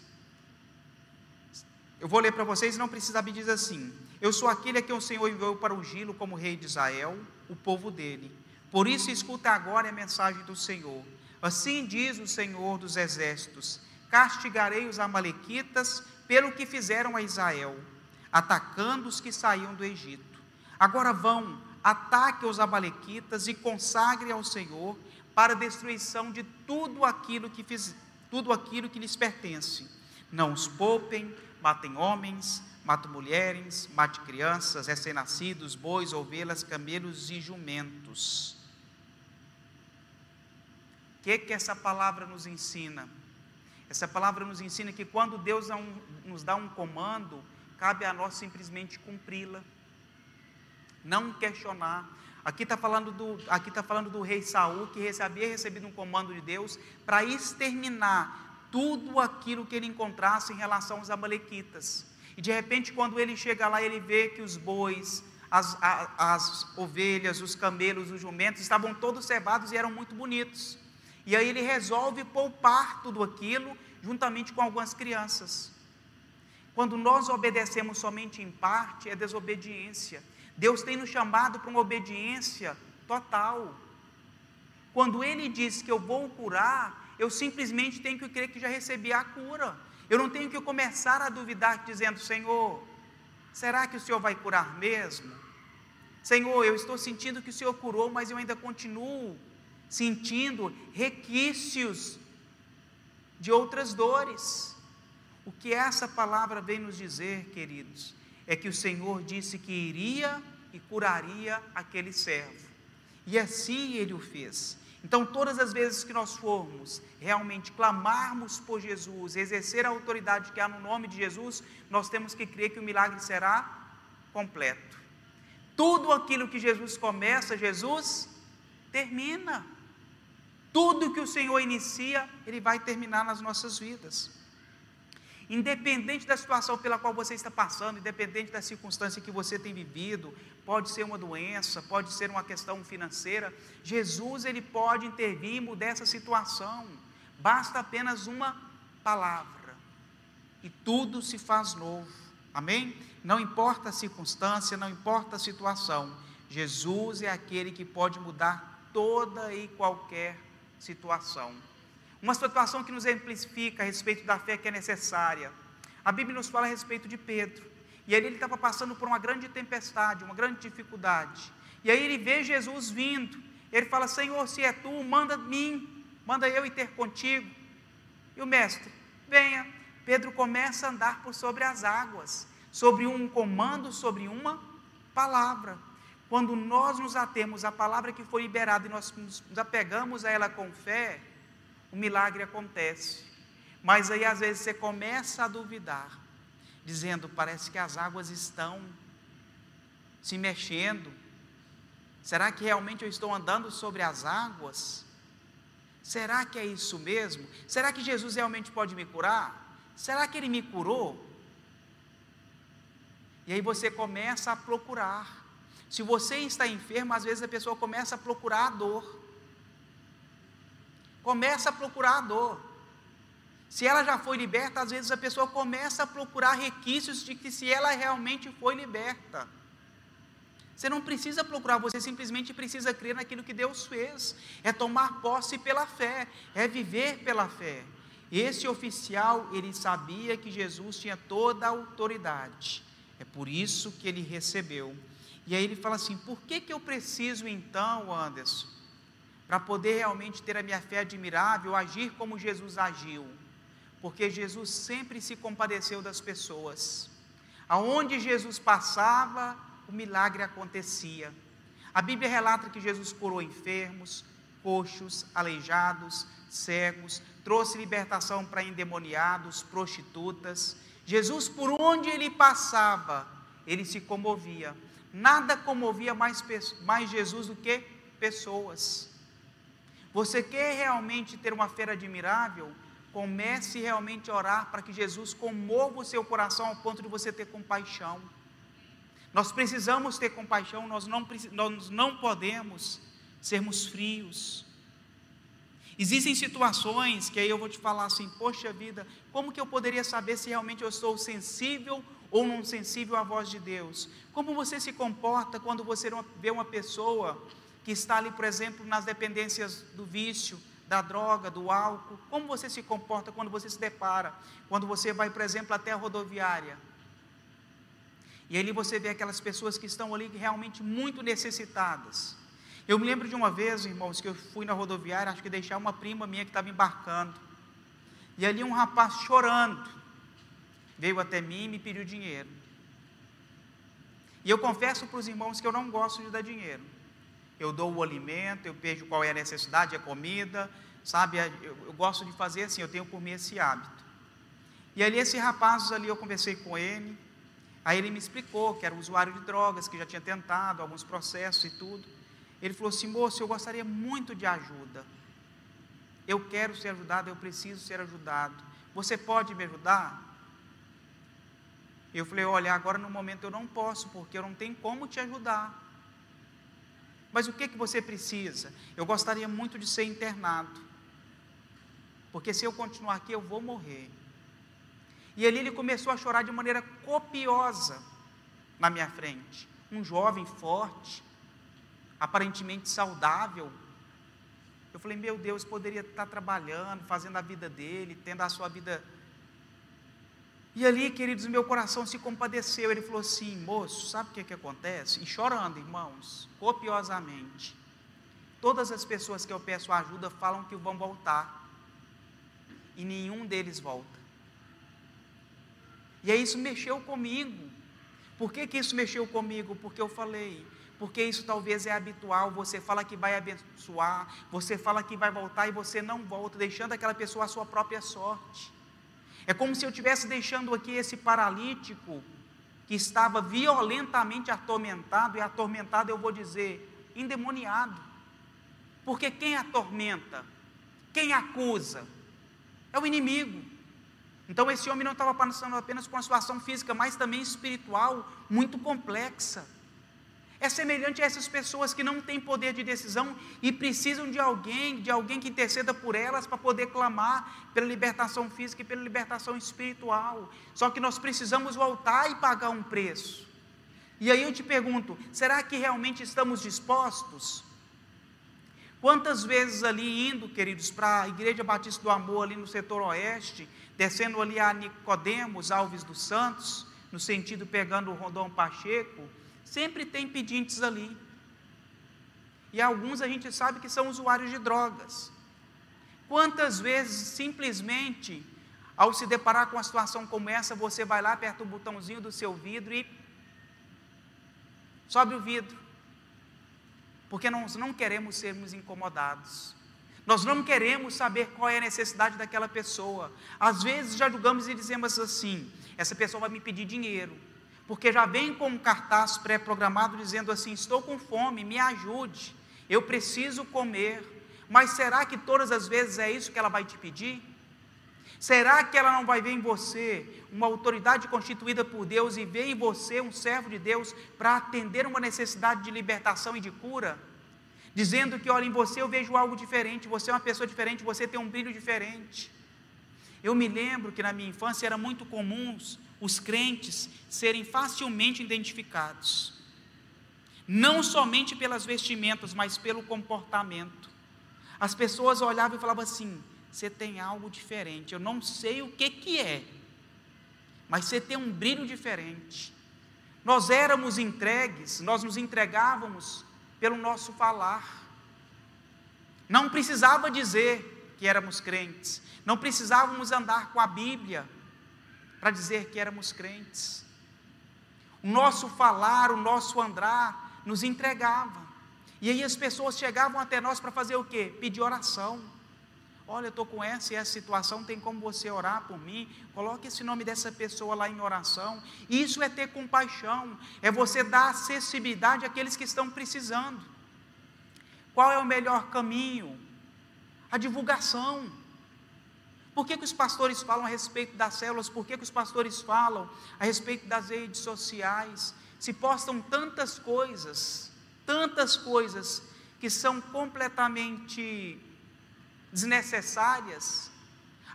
Eu vou ler para vocês, não precisa abrir, diz assim: Eu sou aquele a quem o Senhor enviou para ungí-lo como rei de Israel, o povo dele. Por isso, escuta agora a mensagem do Senhor. Assim diz o Senhor dos exércitos: Castigarei os Amalequitas pelo que fizeram a Israel, atacando os que saíam do Egito. Agora vão, ataque os Amalequitas e consagre ao Senhor para a destruição de tudo aquilo que fiz, tudo aquilo que lhes pertence. Não os poupem, matem homens, matem mulheres, matem crianças, recém-nascidos, bois, ovelhas, camelos e jumentos. O que, que essa palavra nos ensina? Essa palavra nos ensina que quando Deus nos dá um comando, cabe a nós simplesmente cumpri-la, não questionar. Aqui está falando, do, aqui tá falando do rei Saul, que havia recebido um comando de Deus para exterminar tudo aquilo que ele encontrasse em relação aos amalequitas. E de repente, quando ele chega lá, ele vê que os bois, as, as, as ovelhas, os camelos, os jumentos estavam todos cevados e eram muito bonitos. E aí ele resolve poupar tudo aquilo, juntamente com algumas crianças. Quando nós obedecemos somente em parte, é desobediência. Deus tem nos chamado para uma obediência total. Quando ele diz que eu vou curar, eu simplesmente tenho que crer que já recebi a cura. Eu não tenho que começar a duvidar dizendo, Senhor, será que o Senhor vai curar mesmo? Senhor, eu estou sentindo que o Senhor curou, mas eu ainda continuo sentindo requisitos de outras dores. O que essa palavra vem nos dizer, queridos, é que o Senhor disse que iria e curaria aquele servo. E assim ele o fez. Então, todas as vezes que nós formos realmente clamarmos por Jesus, exercer a autoridade que há no nome de Jesus, nós temos que crer que o milagre será completo. Tudo aquilo que Jesus começa, Jesus termina. Tudo que o Senhor inicia, Ele vai terminar nas nossas vidas. Independente da situação pela qual você está passando, independente da circunstância que você tem vivido, pode ser uma doença, pode ser uma questão financeira, Jesus ele pode intervir e mudar essa situação. Basta apenas uma palavra e tudo se faz novo. Amém? Não importa a circunstância, não importa a situação, Jesus é aquele que pode mudar toda e qualquer situação. Uma situação que nos exemplifica a respeito da fé que é necessária. A Bíblia nos fala a respeito de Pedro. E ali ele estava passando por uma grande tempestade, uma grande dificuldade. E aí ele vê Jesus vindo. Ele fala: Senhor, se é tu, manda mim, manda eu ir ter contigo. E o mestre, venha. Pedro começa a andar por sobre as águas, sobre um comando, sobre uma palavra. Quando nós nos atemos à palavra que foi liberada e nós nos apegamos a ela com fé, o milagre acontece. Mas aí às vezes você começa a duvidar, dizendo: parece que as águas estão se mexendo. Será que realmente eu estou andando sobre as águas? Será que é isso mesmo? Será que Jesus realmente pode me curar? Será que ele me curou? E aí você começa a procurar. Se você está enfermo, às vezes a pessoa começa a procurar a dor começa a procurar a dor. Se ela já foi liberta, às vezes a pessoa começa a procurar requisitos de que se ela realmente foi liberta. Você não precisa procurar, você simplesmente precisa crer naquilo que Deus fez. É tomar posse pela fé, é viver pela fé. Esse oficial, ele sabia que Jesus tinha toda a autoridade. É por isso que ele recebeu. E aí ele fala assim: por que, que eu preciso então, Anderson, para poder realmente ter a minha fé admirável, agir como Jesus agiu, porque Jesus sempre se compadeceu das pessoas. Aonde Jesus passava, o milagre acontecia. A Bíblia relata que Jesus curou enfermos, coxos, aleijados, cegos, trouxe libertação para endemoniados, prostitutas. Jesus, por onde ele passava, ele se comovia. Nada comovia mais, mais Jesus do que pessoas. Você quer realmente ter uma fé admirável? Comece realmente a orar para que Jesus comova o seu coração ao ponto de você ter compaixão. Nós precisamos ter compaixão, nós não, nós não podemos sermos frios. Existem situações que aí eu vou te falar assim, poxa vida, como que eu poderia saber se realmente eu estou sensível ou não sensível à voz de Deus? Como você se comporta quando você vê uma pessoa que está ali, por exemplo, nas dependências do vício, da droga, do álcool, como você se comporta quando você se depara, quando você vai, por exemplo, até a rodoviária. E ali você vê aquelas pessoas que estão ali realmente muito necessitadas. Eu me lembro de uma vez, irmãos, que eu fui na rodoviária, acho que deixar uma prima minha que estava embarcando. E ali um rapaz chorando veio até mim e me pediu dinheiro. E eu confesso para os irmãos que eu não gosto de dar dinheiro eu dou o alimento, eu vejo qual é a necessidade, a comida, sabe? Eu, eu, gosto de fazer assim, eu tenho por mim esse hábito. E ali esse rapaz ali eu conversei com ele, aí ele me explicou que era usuário de drogas, que já tinha tentado alguns processos e tudo. Ele falou assim, moço, eu gostaria muito de ajuda. Eu quero ser ajudado, eu preciso ser ajudado. Você pode me ajudar? Eu falei, olha, agora no momento eu não posso, porque eu não tenho como te ajudar. Mas o que, que você precisa? Eu gostaria muito de ser internado. Porque se eu continuar aqui, eu vou morrer. E ali ele começou a chorar de maneira copiosa na minha frente. Um jovem forte, aparentemente saudável. Eu falei, meu Deus, poderia estar trabalhando, fazendo a vida dele, tendo a sua vida. E ali, queridos, meu coração se compadeceu. Ele falou assim: moço, sabe o que, que acontece? E chorando, irmãos, copiosamente. Todas as pessoas que eu peço ajuda falam que vão voltar. E nenhum deles volta. E aí isso mexeu comigo. Por que, que isso mexeu comigo? Porque eu falei, porque isso talvez é habitual. Você fala que vai abençoar, você fala que vai voltar e você não volta, deixando aquela pessoa a sua própria sorte. É como se eu estivesse deixando aqui esse paralítico que estava violentamente atormentado, e atormentado eu vou dizer, endemoniado. Porque quem atormenta, quem acusa, é o inimigo. Então esse homem não estava passando apenas com uma situação física, mas também espiritual muito complexa. É semelhante a essas pessoas que não têm poder de decisão e precisam de alguém, de alguém que interceda por elas para poder clamar pela libertação física e pela libertação espiritual. Só que nós precisamos voltar e pagar um preço. E aí eu te pergunto: será que realmente estamos dispostos? Quantas vezes ali indo, queridos, para a Igreja Batista do Amor, ali no setor oeste, descendo ali a Nicodemos Alves dos Santos, no sentido pegando o Rondão Pacheco, sempre tem pedintes ali. E alguns a gente sabe que são usuários de drogas. Quantas vezes, simplesmente, ao se deparar com uma situação como essa, você vai lá, aperta o botãozinho do seu vidro e sobe o vidro. Porque nós não queremos sermos incomodados. Nós não queremos saber qual é a necessidade daquela pessoa. Às vezes já julgamos e dizemos assim: essa pessoa vai me pedir dinheiro, porque já vem com um cartaz pré-programado dizendo assim: estou com fome, me ajude, eu preciso comer. Mas será que todas as vezes é isso que ela vai te pedir? Será que ela não vai ver em você uma autoridade constituída por Deus e ver em você um servo de Deus para atender uma necessidade de libertação e de cura? Dizendo que, olha, em você eu vejo algo diferente, você é uma pessoa diferente, você tem um brilho diferente. Eu me lembro que na minha infância era muito comum os crentes serem facilmente identificados, não somente pelas vestimentas, mas pelo comportamento. As pessoas olhavam e falavam assim: você tem algo diferente, eu não sei o que, que é, mas você tem um brilho diferente. Nós éramos entregues, nós nos entregávamos pelo nosso falar. Não precisava dizer que éramos crentes, não precisávamos andar com a Bíblia para dizer que éramos crentes. O nosso falar, o nosso andar nos entregava. E aí as pessoas chegavam até nós para fazer o quê? Pedir oração. Olha, eu estou com essa e essa situação, tem como você orar por mim? Coloque esse nome dessa pessoa lá em oração. Isso é ter compaixão, é você dar acessibilidade àqueles que estão precisando. Qual é o melhor caminho? A divulgação. Por que, que os pastores falam a respeito das células? Por que, que os pastores falam a respeito das redes sociais? Se postam tantas coisas, tantas coisas que são completamente desnecessárias.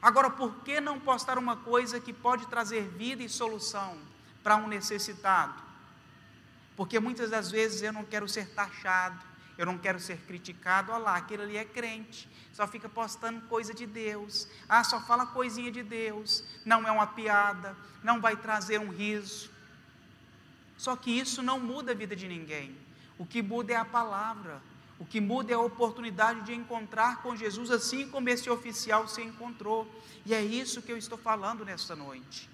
Agora, por que não postar uma coisa que pode trazer vida e solução para um necessitado? Porque muitas das vezes eu não quero ser taxado, eu não quero ser criticado. Olha lá, aquele ali é crente, só fica postando coisa de Deus. Ah, só fala coisinha de Deus. Não é uma piada, não vai trazer um riso. Só que isso não muda a vida de ninguém. O que muda é a palavra. O que muda é a oportunidade de encontrar com Jesus, assim como esse oficial se encontrou. E é isso que eu estou falando nesta noite.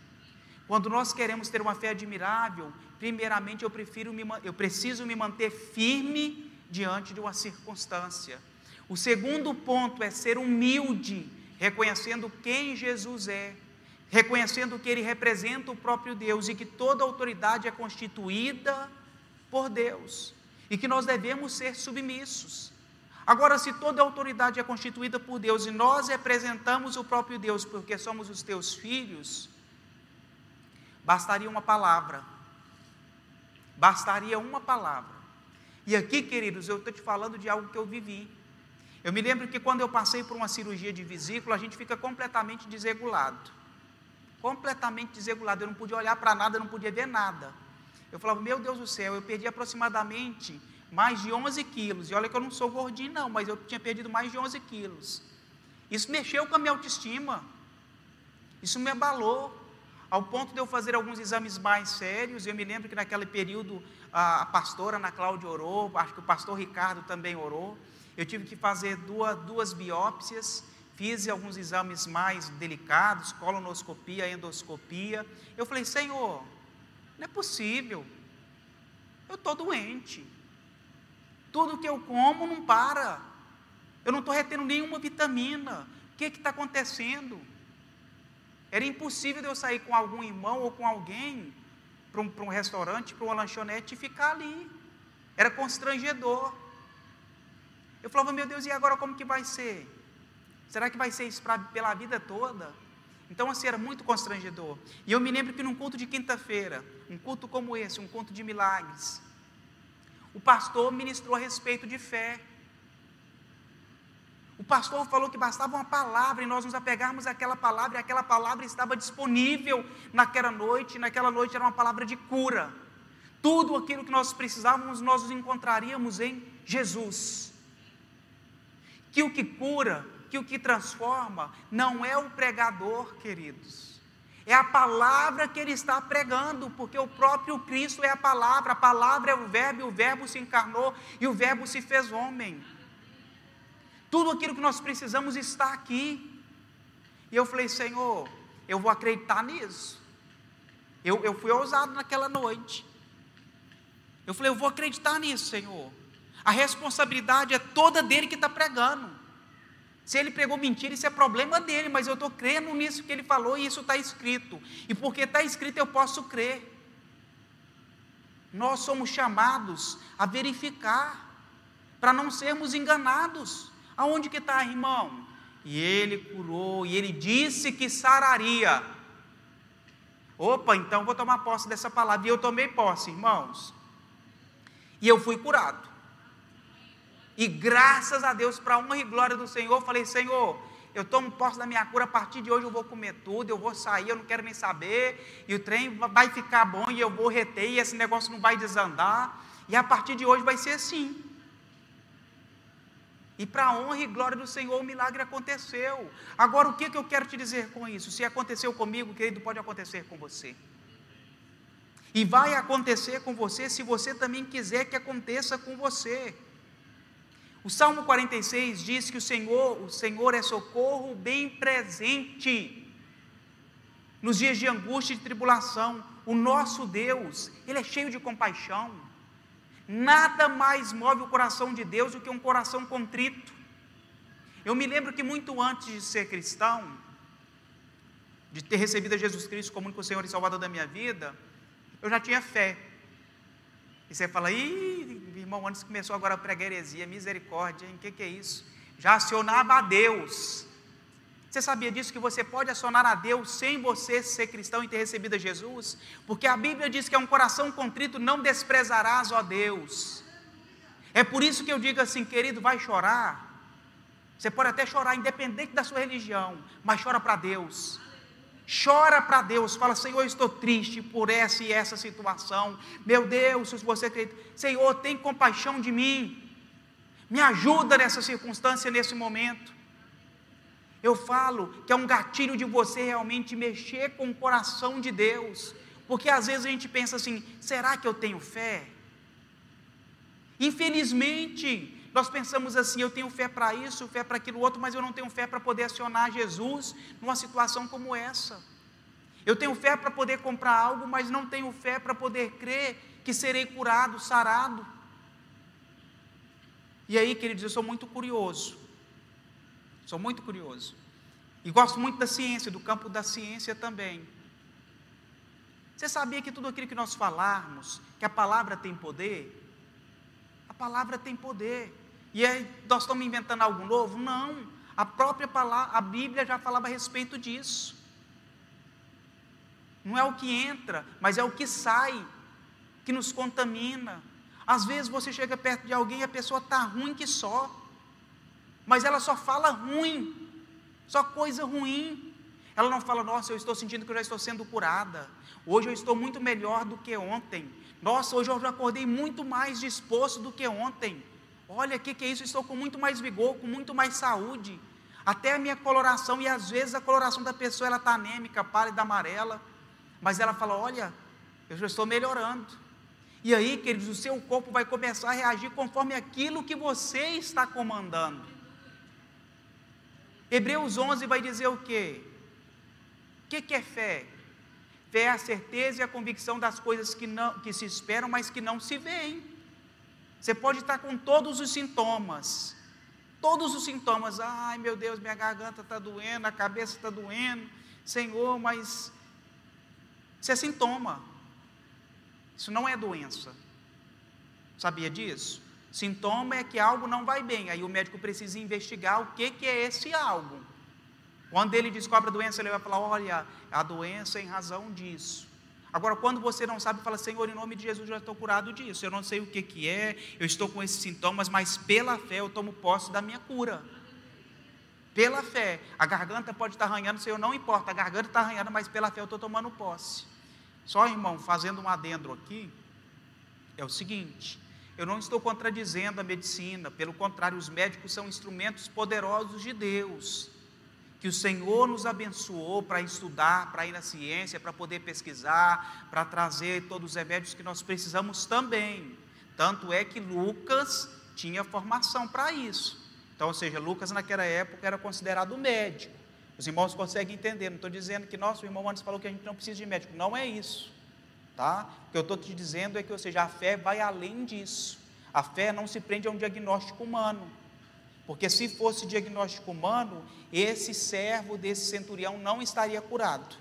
Quando nós queremos ter uma fé admirável, primeiramente eu, prefiro me, eu preciso me manter firme diante de uma circunstância. O segundo ponto é ser humilde, reconhecendo quem Jesus é, reconhecendo que ele representa o próprio Deus e que toda autoridade é constituída por Deus e que nós devemos ser submissos. Agora, se toda autoridade é constituída por Deus e nós representamos o próprio Deus porque somos os teus filhos, bastaria uma palavra. Bastaria uma palavra. E aqui, queridos, eu estou te falando de algo que eu vivi. Eu me lembro que quando eu passei por uma cirurgia de vesícula, a gente fica completamente desregulado. Completamente desregulado. Eu não podia olhar para nada, eu não podia ver nada. Eu falava, meu Deus do céu, eu perdi aproximadamente mais de 11 quilos. E olha que eu não sou gordinho, não, mas eu tinha perdido mais de 11 quilos. Isso mexeu com a minha autoestima. Isso me abalou. Ao ponto de eu fazer alguns exames mais sérios. Eu me lembro que naquele período a pastora Ana Cláudia orou, acho que o pastor Ricardo também orou. Eu tive que fazer duas, duas biópsias. Fiz alguns exames mais delicados, colonoscopia, endoscopia. Eu falei, Senhor, não é possível. Eu estou doente. Tudo que eu como não para. Eu não estou retendo nenhuma vitamina. O que está acontecendo? Era impossível eu sair com algum irmão ou com alguém para um, um restaurante, para uma lanchonete e ficar ali. Era constrangedor. Eu falava, meu Deus, e agora como que vai ser? Será que vai ser isso pra, pela vida toda? Então, assim, era muito constrangedor. E eu me lembro que num culto de quinta-feira, um culto como esse, um culto de milagres, o pastor ministrou a respeito de fé. O pastor falou que bastava uma palavra e nós nos apegarmos àquela palavra, e aquela palavra estava disponível naquela noite, naquela noite era uma palavra de cura. Tudo aquilo que nós precisávamos, nós nos encontraríamos em Jesus. Que o que cura, que o que transforma, não é o pregador, queridos é a palavra que ele está pregando, porque o próprio Cristo é a palavra, a palavra é o Verbo, e o Verbo se encarnou e o Verbo se fez homem. Tudo aquilo que nós precisamos está aqui. E eu falei, Senhor, eu vou acreditar nisso. Eu, eu fui ousado naquela noite. Eu falei, eu vou acreditar nisso, Senhor. A responsabilidade é toda dele que está pregando. Se ele pregou mentira, isso é problema dele, mas eu estou crendo nisso que ele falou e isso está escrito. E porque está escrito, eu posso crer. Nós somos chamados a verificar, para não sermos enganados. Aonde que está, irmão? E ele curou, e ele disse que sararia. Opa, então vou tomar posse dessa palavra. E eu tomei posse, irmãos. E eu fui curado. E graças a Deus, para a honra e glória do Senhor, falei: Senhor, eu tomo posse da minha cura, a partir de hoje eu vou comer tudo, eu vou sair, eu não quero nem saber, e o trem vai ficar bom, e eu vou reter, e esse negócio não vai desandar, e a partir de hoje vai ser assim. E para a honra e glória do Senhor, o milagre aconteceu. Agora, o que, que eu quero te dizer com isso? Se aconteceu comigo, querido, pode acontecer com você. E vai acontecer com você se você também quiser que aconteça com você. O Salmo 46 diz que o Senhor, o Senhor é socorro bem presente nos dias de angústia e de tribulação. O nosso Deus, ele é cheio de compaixão. Nada mais move o coração de Deus do que um coração contrito. Eu me lembro que muito antes de ser cristão, de ter recebido a Jesus Cristo como único Senhor e Salvador da minha vida, eu já tinha fé. E você fala, ih, irmão, antes começou agora a pregar heresia, misericórdia, o que, que é isso? Já acionava a Deus. Você sabia disso que você pode acionar a Deus sem você ser cristão e ter recebido a Jesus? Porque a Bíblia diz que é um coração contrito não desprezarás, ó Deus. É por isso que eu digo assim, querido, vai chorar. Você pode até chorar, independente da sua religião, mas chora para Deus. Chora para Deus, fala: Senhor, estou triste por essa e essa situação. Meu Deus, se você acredita, Senhor, tem compaixão de mim. Me ajuda nessa circunstância, nesse momento. Eu falo que é um gatilho de você realmente mexer com o coração de Deus, porque às vezes a gente pensa assim: será que eu tenho fé? Infelizmente, nós pensamos assim: eu tenho fé para isso, fé para aquilo outro, mas eu não tenho fé para poder acionar Jesus numa situação como essa. Eu tenho fé para poder comprar algo, mas não tenho fé para poder crer que serei curado, sarado. E aí, queridos, eu sou muito curioso. Sou muito curioso. E gosto muito da ciência, do campo da ciência também. Você sabia que tudo aquilo que nós falarmos, que a palavra tem poder, palavra tem poder. E aí nós estamos inventando algo novo? Não. A própria palavra, a Bíblia já falava a respeito disso. Não é o que entra, mas é o que sai, que nos contamina. Às vezes você chega perto de alguém e a pessoa está ruim que só, mas ela só fala ruim, só coisa ruim. Ela não fala, nossa, eu estou sentindo que eu já estou sendo curada. Hoje eu estou muito melhor do que ontem. Nossa, hoje eu já acordei muito mais disposto do que ontem. Olha, o que, que é isso? Estou com muito mais vigor, com muito mais saúde. Até a minha coloração, e às vezes a coloração da pessoa ela está anêmica, pálida, amarela. Mas ela fala: Olha, eu já estou melhorando. E aí, queridos, o seu corpo vai começar a reagir conforme aquilo que você está comandando. Hebreus 11 vai dizer o quê? O que, que é fé? Fé é a certeza e a convicção das coisas que, não, que se esperam, mas que não se veem. Você pode estar com todos os sintomas, todos os sintomas. Ai, meu Deus, minha garganta está doendo, a cabeça está doendo. Senhor, mas isso é sintoma. Isso não é doença. Sabia disso? Sintoma é que algo não vai bem. Aí o médico precisa investigar o que, que é esse algo. Quando ele descobre a doença, ele vai falar: olha, a doença é em razão disso. Agora, quando você não sabe, fala: Senhor, em nome de Jesus, já estou curado disso. Eu não sei o que, que é, eu estou com esses sintomas, mas pela fé eu tomo posse da minha cura. Pela fé. A garganta pode estar arranhando, Senhor, não importa. A garganta está arranhando, mas pela fé eu estou tomando posse. Só, irmão, fazendo um adendo aqui, é o seguinte: eu não estou contradizendo a medicina, pelo contrário, os médicos são instrumentos poderosos de Deus, que o Senhor nos abençoou para estudar, para ir na ciência, para poder pesquisar, para trazer todos os remédios que nós precisamos também. Tanto é que Lucas tinha formação para isso. Então, ou seja, Lucas naquela época era considerado médico. Os irmãos conseguem entender, não estou dizendo que nosso irmão antes falou que a gente não precisa de médico, não é isso. Tá? O que eu estou te dizendo é que, ou seja, a fé vai além disso. A fé não se prende a um diagnóstico humano. Porque se fosse diagnóstico humano, esse servo desse centurião não estaria curado.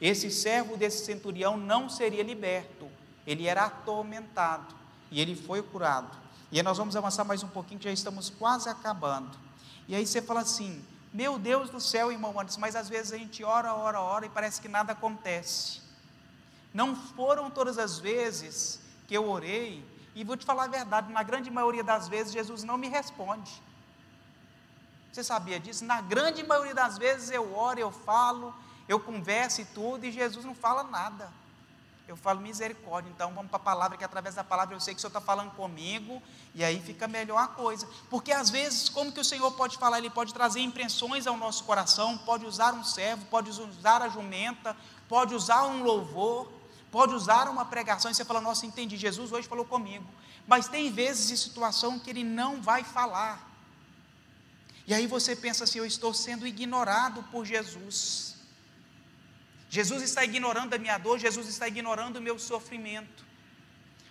Esse servo desse centurião não seria liberto. Ele era atormentado e ele foi curado. E aí nós vamos avançar mais um pouquinho, que já estamos quase acabando. E aí você fala assim: Meu Deus do céu, irmão Anderson, mas às vezes a gente ora, ora, ora e parece que nada acontece. Não foram todas as vezes que eu orei, e vou te falar a verdade, na grande maioria das vezes Jesus não me responde. Você sabia disso? Na grande maioria das vezes eu oro, eu falo, eu converso e tudo, e Jesus não fala nada. Eu falo misericórdia, então vamos para a palavra, que através da palavra eu sei que o Senhor está falando comigo, e aí fica melhor a coisa. Porque às vezes, como que o Senhor pode falar? Ele pode trazer impressões ao nosso coração, pode usar um servo, pode usar a jumenta, pode usar um louvor, pode usar uma pregação e você fala, nossa, entendi, Jesus hoje falou comigo. Mas tem vezes em situação que ele não vai falar. E aí você pensa assim, eu estou sendo ignorado por Jesus. Jesus está ignorando a minha dor, Jesus está ignorando o meu sofrimento.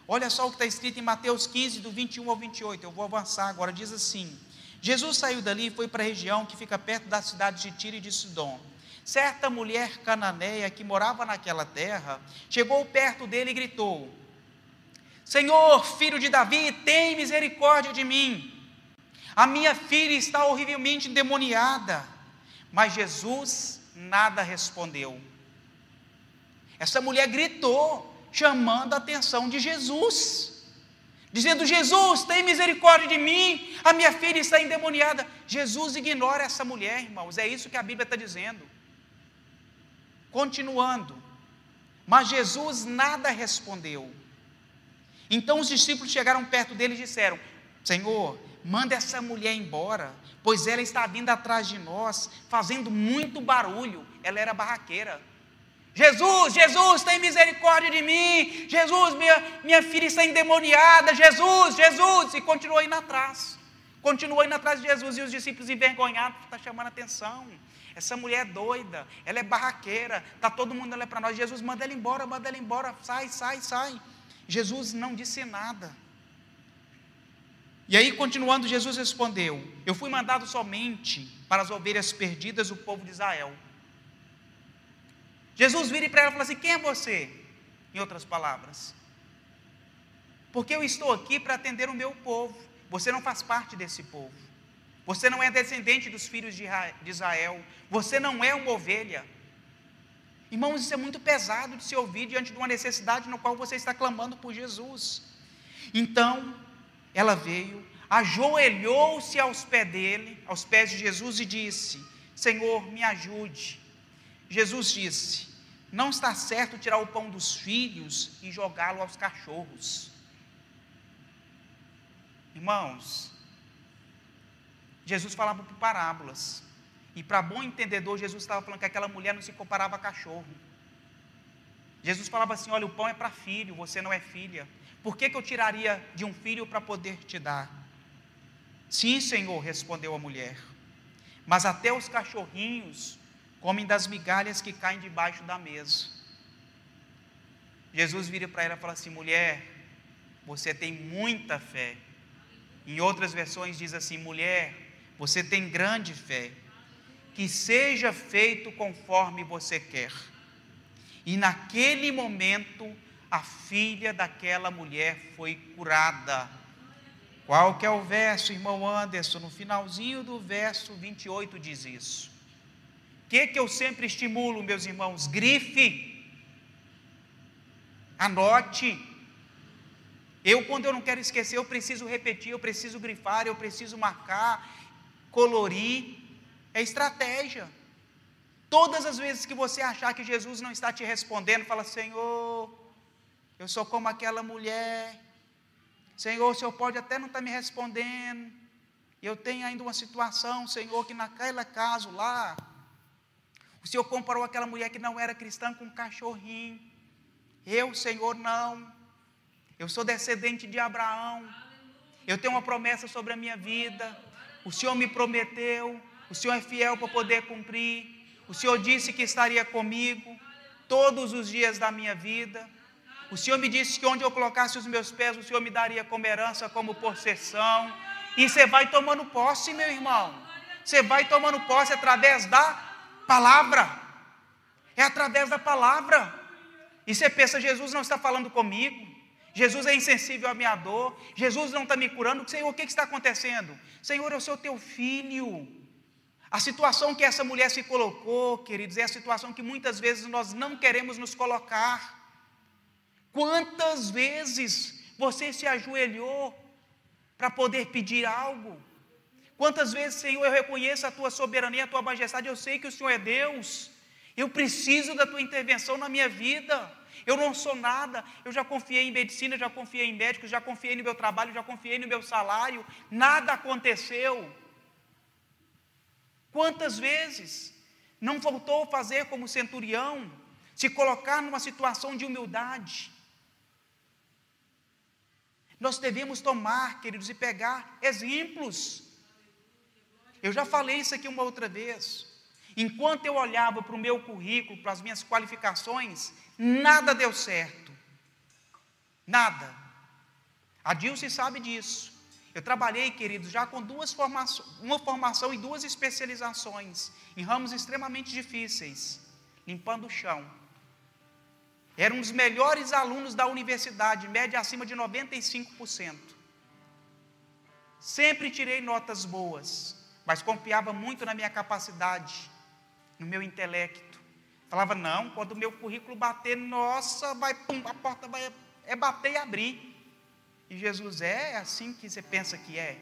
Olha só o que está escrito em Mateus 15, do 21 ao 28. Eu vou avançar agora. Diz assim: Jesus saiu dali e foi para a região que fica perto da cidade de Tiro e de Sidom. Certa mulher cananeia que morava naquela terra chegou perto dele e gritou: Senhor, filho de Davi, tem misericórdia de mim. A minha filha está horrivelmente endemoniada. Mas Jesus nada respondeu. Essa mulher gritou, chamando a atenção de Jesus, dizendo: Jesus, tem misericórdia de mim, a minha filha está endemoniada. Jesus ignora essa mulher, irmãos, é isso que a Bíblia está dizendo. Continuando, mas Jesus nada respondeu. Então os discípulos chegaram perto dele e disseram: Senhor, manda essa mulher embora, pois ela está vindo atrás de nós, fazendo muito barulho. Ela era barraqueira. Jesus, Jesus, tem misericórdia de mim. Jesus, minha, minha filha está endemoniada. Jesus, Jesus. E continuou indo atrás. Continuou indo atrás de Jesus e os discípulos envergonhados, está chamando atenção. Essa mulher é doida, ela é barraqueira, está todo mundo olhando para nós. Jesus manda ela embora, manda ela embora, sai, sai, sai. Jesus não disse nada. E aí, continuando, Jesus respondeu: Eu fui mandado somente para as ovelhas perdidas do povo de Israel. Jesus vira para ela e fala assim: Quem é você? Em outras palavras, porque eu estou aqui para atender o meu povo. Você não faz parte desse povo. Você não é descendente dos filhos de Israel. Você não é uma ovelha. Irmãos, isso é muito pesado de se ouvir diante de uma necessidade no qual você está clamando por Jesus. Então, ela veio, ajoelhou-se aos pés dele, aos pés de Jesus e disse: Senhor, me ajude. Jesus disse: Não está certo tirar o pão dos filhos e jogá-lo aos cachorros. Irmãos, Jesus falava por parábolas. E para bom entendedor, Jesus estava falando que aquela mulher não se comparava a cachorro. Jesus falava assim: Olha, o pão é para filho, você não é filha. Por que, que eu tiraria de um filho para poder te dar? Sim, Senhor, respondeu a mulher. Mas até os cachorrinhos comem das migalhas que caem debaixo da mesa. Jesus vira para ela e fala assim: mulher, você tem muita fé. Em outras versões diz assim: mulher, você tem grande fé. Que seja feito conforme você quer. E naquele momento, a filha daquela mulher foi curada. Qual que é o verso, irmão Anderson? No finalzinho do verso 28 diz isso. O que, que eu sempre estimulo, meus irmãos? Grife, anote. Eu, quando eu não quero esquecer, eu preciso repetir, eu preciso grifar, eu preciso marcar, colorir. É estratégia. Todas as vezes que você achar que Jesus não está te respondendo, fala: Senhor, eu sou como aquela mulher. Senhor, o Senhor pode até não estar me respondendo. Eu tenho ainda uma situação, Senhor, que naquela caso lá, o Senhor comparou aquela mulher que não era cristã com um cachorrinho. Eu, Senhor, não. Eu sou descendente de Abraão. Eu tenho uma promessa sobre a minha vida. O Senhor me prometeu. O Senhor é fiel para poder cumprir. O Senhor disse que estaria comigo todos os dias da minha vida. O Senhor me disse que onde eu colocasse os meus pés, o Senhor me daria como herança, como possessão. E você vai tomando posse, meu irmão. Você vai tomando posse através da Palavra. É através da palavra. E você pensa, Jesus não está falando comigo. Jesus é insensível à minha dor. Jesus não está me curando. Senhor, o que está acontecendo? Senhor, eu sou teu filho. A situação que essa mulher se colocou, queridos, é a situação que muitas vezes nós não queremos nos colocar. Quantas vezes você se ajoelhou para poder pedir algo? Quantas vezes, Senhor, eu reconheço a tua soberania, a tua majestade, eu sei que o Senhor é Deus. Eu preciso da tua intervenção na minha vida. Eu não sou nada. Eu já confiei em medicina, já confiei em médicos, já confiei no meu trabalho, já confiei no meu salário. Nada aconteceu. Quantas vezes não voltou fazer como centurião, se colocar numa situação de humildade? Nós devemos tomar, queridos, e pegar exemplos eu já falei isso aqui uma outra vez. Enquanto eu olhava para o meu currículo, para as minhas qualificações, nada deu certo. Nada. A Dilce sabe disso. Eu trabalhei, queridos, já com duas formações, uma formação e duas especializações, em ramos extremamente difíceis, limpando o chão. Era um dos melhores alunos da universidade, média acima de 95%. Sempre tirei notas boas mas confiava muito na minha capacidade, no meu intelecto. Falava, não, quando o meu currículo bater, nossa, vai, pum, a porta vai, é bater e abrir. E Jesus, é, é assim que você pensa que é?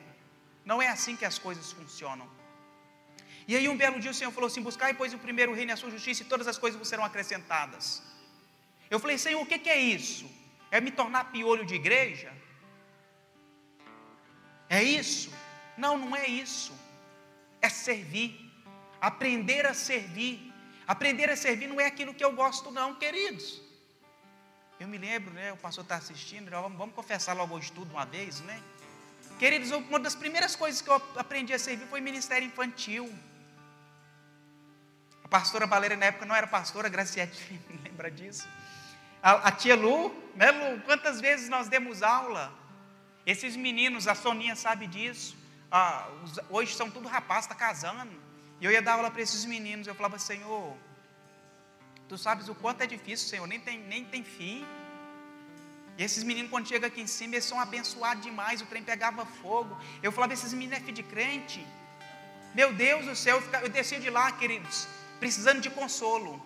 Não é assim que as coisas funcionam. E aí um belo dia o Senhor falou assim, buscai pois o primeiro reino e a sua justiça e todas as coisas serão acrescentadas. Eu falei, Senhor, o que é isso? É me tornar piolho de igreja? É isso? Não, não é isso é servir. Aprender a servir. Aprender a servir não é aquilo que eu gosto, não, queridos. Eu me lembro, né? O pastor está assistindo, vamos, vamos confessar logo hoje tudo uma vez, né? Queridos, uma das primeiras coisas que eu aprendi a servir foi ministério infantil. A pastora Valéria, na época, não era pastora, Graciete lembra disso. A, a, tia Lu, né, Lu? Quantas vezes nós demos aula? Esses meninos, a Soninha sabe disso ah, hoje são tudo rapaz, está casando. E eu ia dar aula para esses meninos. Eu falava, Senhor, tu sabes o quanto é difícil, Senhor, nem tem, nem tem fim. E esses meninos, quando chegam aqui em cima, eles são abençoados demais. O trem pegava fogo. Eu falava, esses meninos é filho de crente. Meu Deus do céu, eu, descia de lá, queridos, precisando de consolo.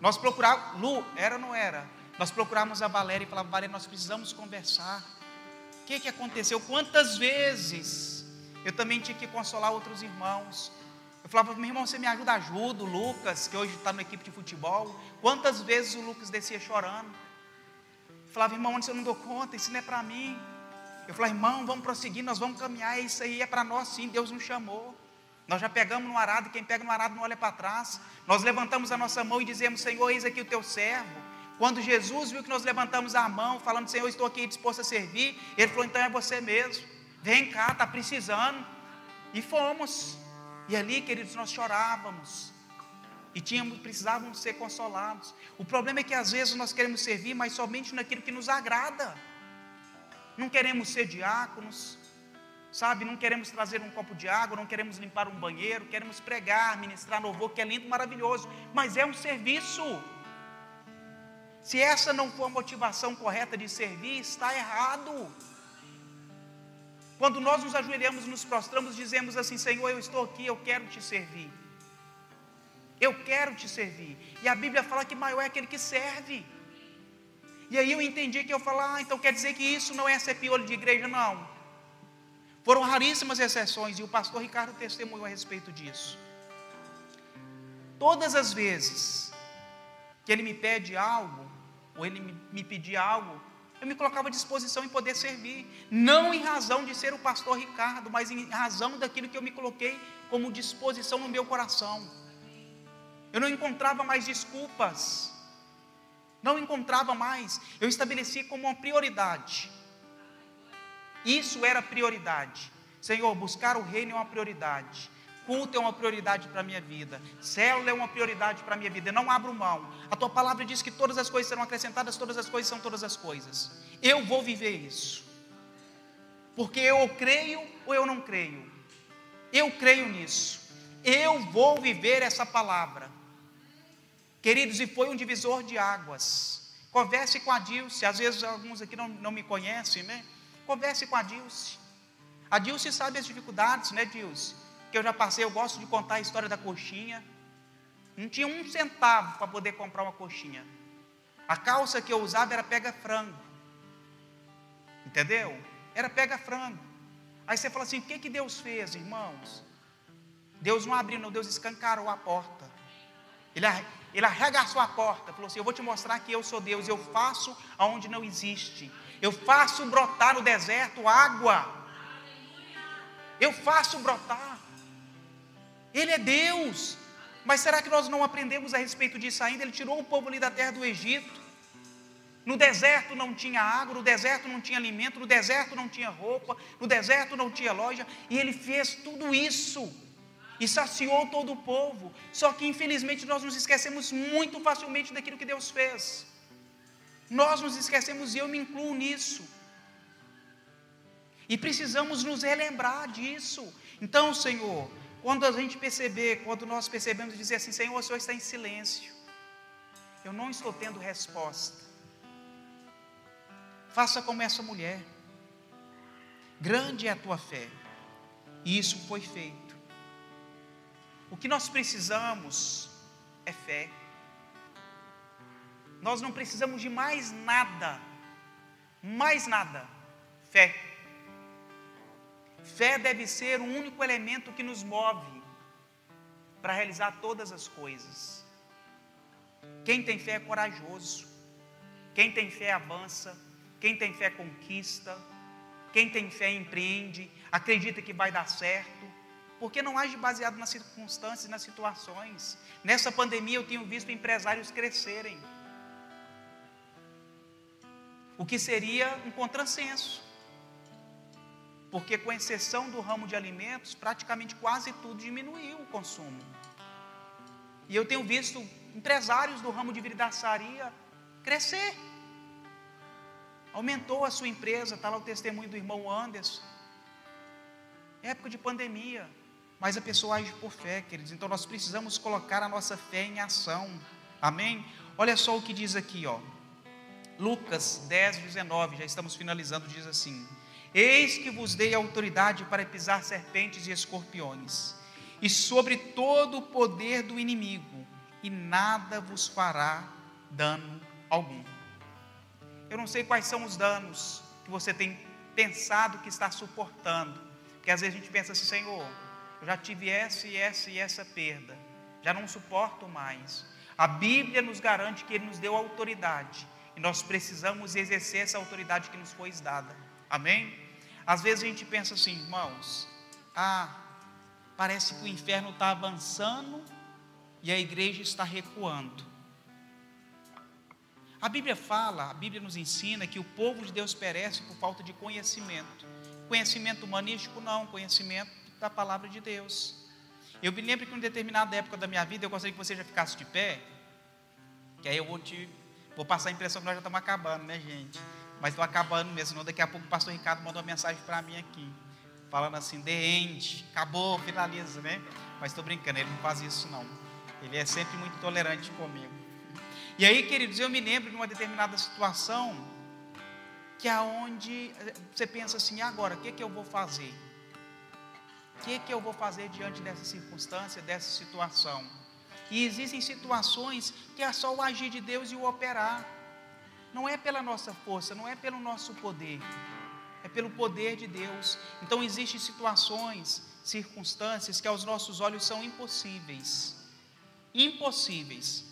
Nós procurávamos, Lu, era ou não era? Nós procurávamos a Valéria e falava, Valéria, nós precisamos conversar. O que, que aconteceu? Quantas vezes eu também tinha que consolar outros irmãos. Eu falava, meu irmão, você me ajuda, ajuda, o Lucas, que hoje está na equipe de futebol. Quantas vezes o Lucas descia chorando? Eu falava, irmão, onde eu não dou conta, isso não é para mim. Eu falava, irmão, vamos prosseguir, nós vamos caminhar, isso aí é para nós sim, Deus nos chamou. Nós já pegamos no arado, quem pega no arado não olha para trás. Nós levantamos a nossa mão e dizemos, Senhor, eis aqui o teu servo. Quando Jesus viu que nós levantamos a mão, falando, Senhor, estou aqui disposto a servir, ele falou, então é você mesmo. Vem cá, está precisando. E fomos. E ali, queridos, nós chorávamos. E tínhamos, precisávamos ser consolados. O problema é que às vezes nós queremos servir, mas somente naquilo que nos agrada. Não queremos ser diáconos, sabe? Não queremos trazer um copo de água, não queremos limpar um banheiro, queremos pregar, ministrar louvor, que é lindo, maravilhoso, mas é um serviço. Se essa não for a motivação correta de servir, está errado. Quando nós nos ajoelhamos, nos prostramos, dizemos assim: Senhor, eu estou aqui, eu quero te servir. Eu quero te servir. E a Bíblia fala que maior é aquele que serve. E aí eu entendi que eu falar, ah, então quer dizer que isso não é ser piolho de igreja, não. Foram raríssimas exceções e o pastor Ricardo testemunhou a respeito disso. Todas as vezes que ele me pede algo, ou ele me pedia algo, eu me colocava à disposição em poder servir, não em razão de ser o pastor Ricardo, mas em razão daquilo que eu me coloquei como disposição no meu coração. Eu não encontrava mais desculpas, não encontrava mais, eu estabeleci como uma prioridade. Isso era prioridade. Senhor, buscar o reino é uma prioridade. Culto é uma prioridade para a minha vida. Célula é uma prioridade para a minha vida. Eu não abro mão. A tua palavra diz que todas as coisas serão acrescentadas, todas as coisas são todas as coisas. Eu vou viver isso. Porque eu creio ou eu não creio. Eu creio nisso. Eu vou viver essa palavra. Queridos, e foi um divisor de águas. Converse com a Dilce. Às vezes alguns aqui não, não me conhecem, né? Converse com a Dilce. A Dilce sabe as dificuldades, né, Dilce? Que eu já passei, eu gosto de contar a história da coxinha. Não tinha um centavo para poder comprar uma coxinha. A calça que eu usava era pega-frango. Entendeu? Era pega-frango. Aí você fala assim: o que, que Deus fez, irmãos? Deus não abriu, não, Deus escancarou a porta. Ele, ele arregaçou a porta, falou assim: Eu vou te mostrar que eu sou Deus, eu faço aonde não existe. Eu faço brotar no deserto água. Eu faço brotar. Ele é Deus. Mas será que nós não aprendemos a respeito disso ainda? Ele tirou o povo ali da terra do Egito. No deserto não tinha água, no deserto não tinha alimento, no deserto não tinha roupa, no deserto não tinha loja, e ele fez tudo isso e saciou todo o povo. Só que infelizmente nós nos esquecemos muito facilmente daquilo que Deus fez. Nós nos esquecemos e eu me incluo nisso. E precisamos nos relembrar disso. Então, Senhor, quando a gente perceber, quando nós percebemos dizer assim, Senhor, o Senhor está em silêncio. Eu não estou tendo resposta. Faça como essa mulher. Grande é a tua fé. E isso foi feito. O que nós precisamos é fé. Nós não precisamos de mais nada. Mais nada. Fé. Fé deve ser o único elemento que nos move para realizar todas as coisas. Quem tem fé é corajoso. Quem tem fé avança. Quem tem fé conquista. Quem tem fé empreende. Acredita que vai dar certo. Porque não age baseado nas circunstâncias, nas situações. Nessa pandemia eu tenho visto empresários crescerem. O que seria um contrassenso porque, com exceção do ramo de alimentos, praticamente quase tudo diminuiu o consumo. E eu tenho visto empresários do ramo de vidraçaria crescer. Aumentou a sua empresa, está lá o testemunho do irmão Anderson. Época de pandemia, mas a pessoa age por fé, queridos. Então nós precisamos colocar a nossa fé em ação. Amém? Olha só o que diz aqui, ó. Lucas 10, 19, já estamos finalizando, diz assim: Eis que vos dei autoridade para pisar serpentes e escorpiões, e sobre todo o poder do inimigo, e nada vos fará dano algum. Eu não sei quais são os danos que você tem pensado que está suportando, porque às vezes a gente pensa assim, Senhor, Eu já tive essa e essa e essa perda. Já não suporto mais. A Bíblia nos garante que Ele nos deu autoridade. E nós precisamos exercer essa autoridade que nos foi dada. Amém? Às vezes a gente pensa assim, irmãos, ah, parece que o inferno está avançando e a igreja está recuando. A Bíblia fala, a Bíblia nos ensina que o povo de Deus perece por falta de conhecimento. Conhecimento humanístico, não, conhecimento da palavra de Deus. Eu me lembro que em determinada época da minha vida eu gostaria que você já ficasse de pé, que aí eu vou te vou passar a impressão que nós já estamos acabando, né, gente? Mas estou acabando mesmo, senão daqui a pouco o pastor Ricardo mandou uma mensagem para mim aqui, falando assim, the end, acabou, finaliza, né? Mas estou brincando, ele não faz isso não. Ele é sempre muito tolerante comigo. E aí, queridos, eu me lembro de uma determinada situação que é onde você pensa assim, agora, o que, que eu vou fazer? O que, que eu vou fazer diante dessa circunstância, dessa situação? E existem situações que é só o agir de Deus e o operar. Não é pela nossa força, não é pelo nosso poder, é pelo poder de Deus. Então existem situações, circunstâncias que aos nossos olhos são impossíveis. Impossíveis.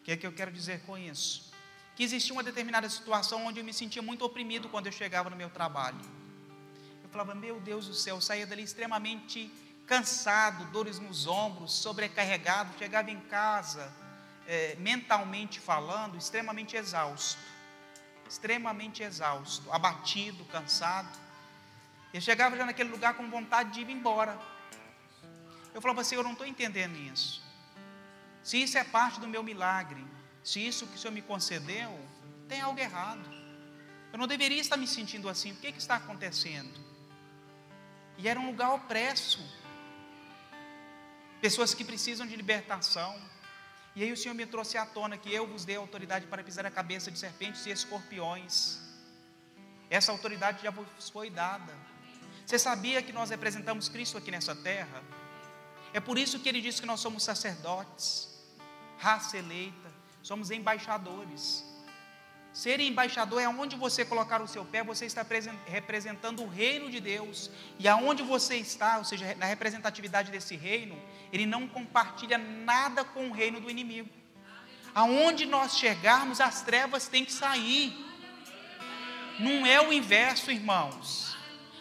O que é que eu quero dizer com isso? Que existia uma determinada situação onde eu me sentia muito oprimido quando eu chegava no meu trabalho. Eu falava, meu Deus do céu, eu saía dali extremamente cansado, dores nos ombros, sobrecarregado, chegava em casa, é, mentalmente falando, extremamente exausto. Extremamente exausto, abatido, cansado. Eu chegava já naquele lugar com vontade de ir embora. Eu falava assim: eu não estou entendendo isso. Se isso é parte do meu milagre, se isso que o Senhor me concedeu, tem algo errado. Eu não deveria estar me sentindo assim. O que, que está acontecendo? E era um lugar opresso. Pessoas que precisam de libertação. E aí o Senhor me trouxe à tona que eu vos dei autoridade para pisar a cabeça de serpentes e escorpiões. Essa autoridade já vos foi dada. Você sabia que nós representamos Cristo aqui nessa terra? É por isso que ele disse que nós somos sacerdotes, raça eleita, somos embaixadores. Ser embaixador é onde você colocar o seu pé, você está representando o reino de Deus. E aonde você está, ou seja, na representatividade desse reino, ele não compartilha nada com o reino do inimigo. Aonde nós chegarmos, as trevas têm que sair. Não é o inverso, irmãos.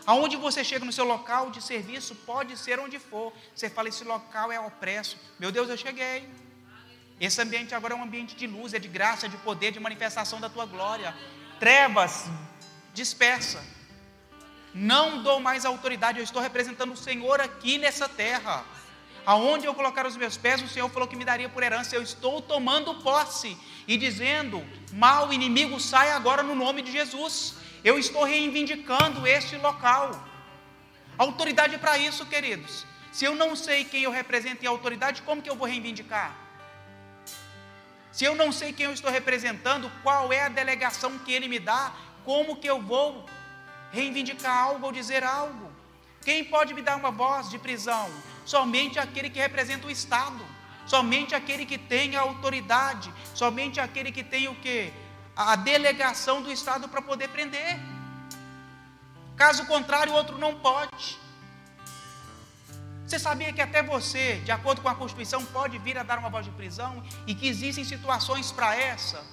Aonde você chega no seu local de serviço, pode ser onde for. Você fala, esse local é opresso. Meu Deus, eu cheguei. Esse ambiente agora é um ambiente de luz, é de graça, é de poder, de manifestação da tua glória. Trevas, dispersa. Não dou mais autoridade, eu estou representando o Senhor aqui nessa terra. Aonde eu colocar os meus pés, o Senhor falou que me daria por herança. Eu estou tomando posse e dizendo: mal inimigo, sai agora no nome de Jesus. Eu estou reivindicando este local. Autoridade para isso, queridos. Se eu não sei quem eu represento em autoridade, como que eu vou reivindicar? Se eu não sei quem eu estou representando, qual é a delegação que ele me dá, como que eu vou reivindicar algo ou dizer algo? Quem pode me dar uma voz de prisão? Somente aquele que representa o Estado, somente aquele que tem a autoridade, somente aquele que tem o que? A delegação do Estado para poder prender. Caso contrário, o outro não pode. Você sabia que até você, de acordo com a Constituição, pode vir a dar uma voz de prisão e que existem situações para essa?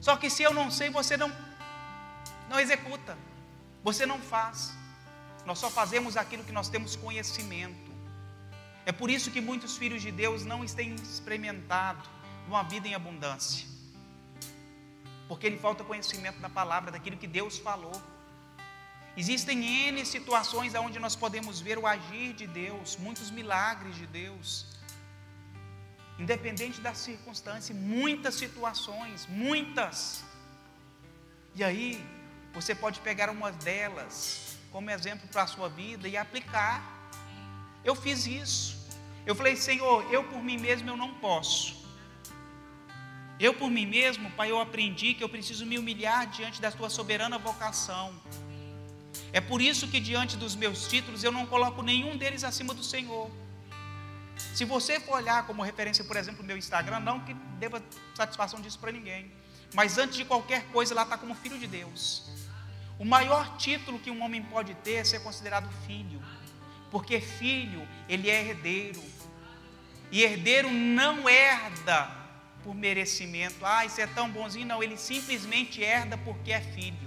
Só que se eu não sei, você não, não executa, você não faz. Nós só fazemos aquilo que nós temos conhecimento. É por isso que muitos filhos de Deus não têm experimentado uma vida em abundância, porque lhe falta conhecimento da palavra, daquilo que Deus falou. Existem N situações onde nós podemos ver o agir de Deus, muitos milagres de Deus. Independente da circunstância, muitas situações, muitas. E aí, você pode pegar uma delas como exemplo para a sua vida e aplicar. Eu fiz isso. Eu falei, Senhor, eu por mim mesmo eu não posso. Eu por mim mesmo, Pai, eu aprendi que eu preciso me humilhar diante da tua soberana vocação. É por isso que diante dos meus títulos eu não coloco nenhum deles acima do Senhor. Se você for olhar como referência, por exemplo, o meu Instagram, não que deva satisfação disso para ninguém, mas antes de qualquer coisa, lá está como filho de Deus. O maior título que um homem pode ter é ser considerado filho, porque filho, ele é herdeiro. E herdeiro não herda por merecimento. Ah, isso é tão bonzinho. Não, ele simplesmente herda porque é filho.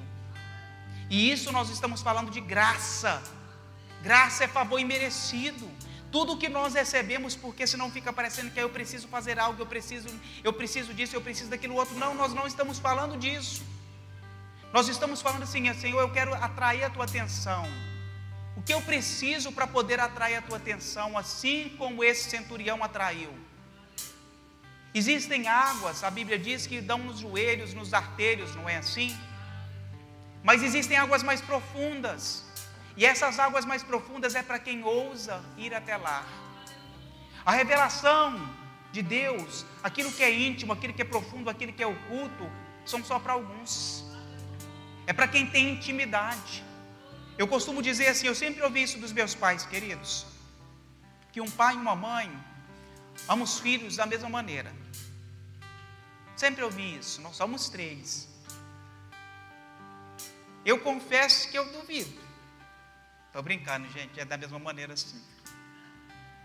E isso nós estamos falando de graça. Graça é favor imerecido. Tudo que nós recebemos, porque senão fica parecendo que eu preciso fazer algo, eu preciso, eu preciso disso, eu preciso daquilo outro. Não, nós não estamos falando disso. Nós estamos falando assim, Senhor, eu quero atrair a tua atenção. O que eu preciso para poder atrair a tua atenção, assim como esse centurião atraiu? Existem águas, a Bíblia diz que dão nos joelhos, nos artérios, não é assim? Mas existem águas mais profundas. E essas águas mais profundas é para quem ousa ir até lá. A revelação de Deus, aquilo que é íntimo, aquilo que é profundo, aquilo que é oculto, são só para alguns. É para quem tem intimidade. Eu costumo dizer assim, eu sempre ouvi isso dos meus pais, queridos, que um pai e uma mãe amam os filhos da mesma maneira. Sempre ouvi isso, nós somos três. Eu confesso que eu duvido. Estou brincando, gente, é da mesma maneira assim.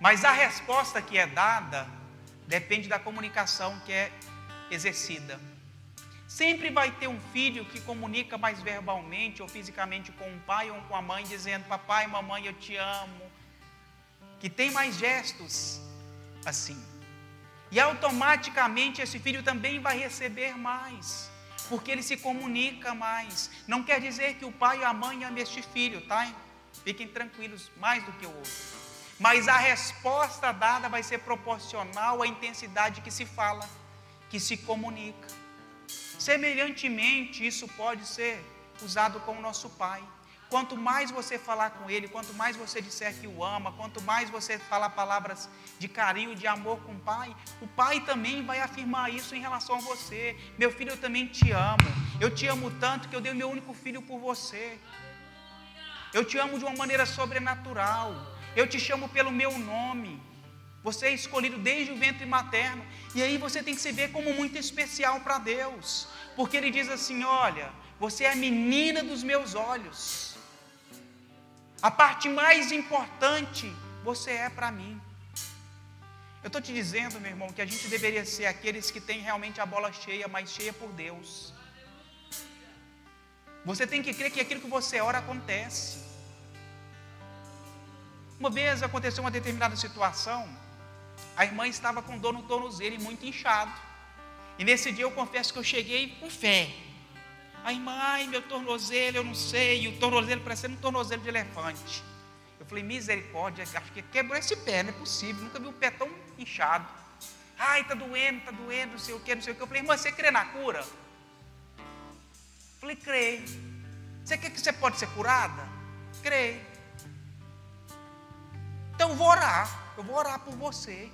Mas a resposta que é dada depende da comunicação que é exercida. Sempre vai ter um filho que comunica mais verbalmente ou fisicamente com o pai ou com a mãe, dizendo: Papai, mamãe, eu te amo. Que tem mais gestos assim. E automaticamente esse filho também vai receber mais, porque ele se comunica mais. Não quer dizer que o pai e a mãe amem este filho, tá? Fiquem tranquilos, mais do que o outro. Mas a resposta dada vai ser proporcional à intensidade que se fala, que se comunica. Semelhantemente, isso pode ser usado com o nosso Pai. Quanto mais você falar com Ele, quanto mais você disser que o ama, quanto mais você falar palavras de carinho, de amor com o Pai, o Pai também vai afirmar isso em relação a você. Meu filho, eu também te amo. Eu te amo tanto que eu dei o meu único filho por você. Eu te amo de uma maneira sobrenatural. Eu te chamo pelo meu nome. Você é escolhido desde o ventre materno. E aí você tem que se ver como muito especial para Deus. Porque Ele diz assim: Olha, você é a menina dos meus olhos. A parte mais importante você é para mim. Eu estou te dizendo, meu irmão, que a gente deveria ser aqueles que têm realmente a bola cheia, mas cheia por Deus. Você tem que crer que aquilo que você ora acontece. Uma vez aconteceu uma determinada situação, a irmã estava com dor no tornozelo e muito inchado. E nesse dia eu confesso que eu cheguei com fé. A irmã, ai meu tornozelo, eu não sei, e o tornozelo parecendo um tornozelo de elefante. Eu falei, misericórdia, acho que quebrou esse pé, não é possível, nunca vi um pé tão inchado. Ai, está doendo, está doendo, não sei o que, não sei o que. Eu falei, irmã, você crê na cura? Eu falei, creio. Você quer que você pode ser curada? Creio. Então eu vou orar, eu vou orar por você.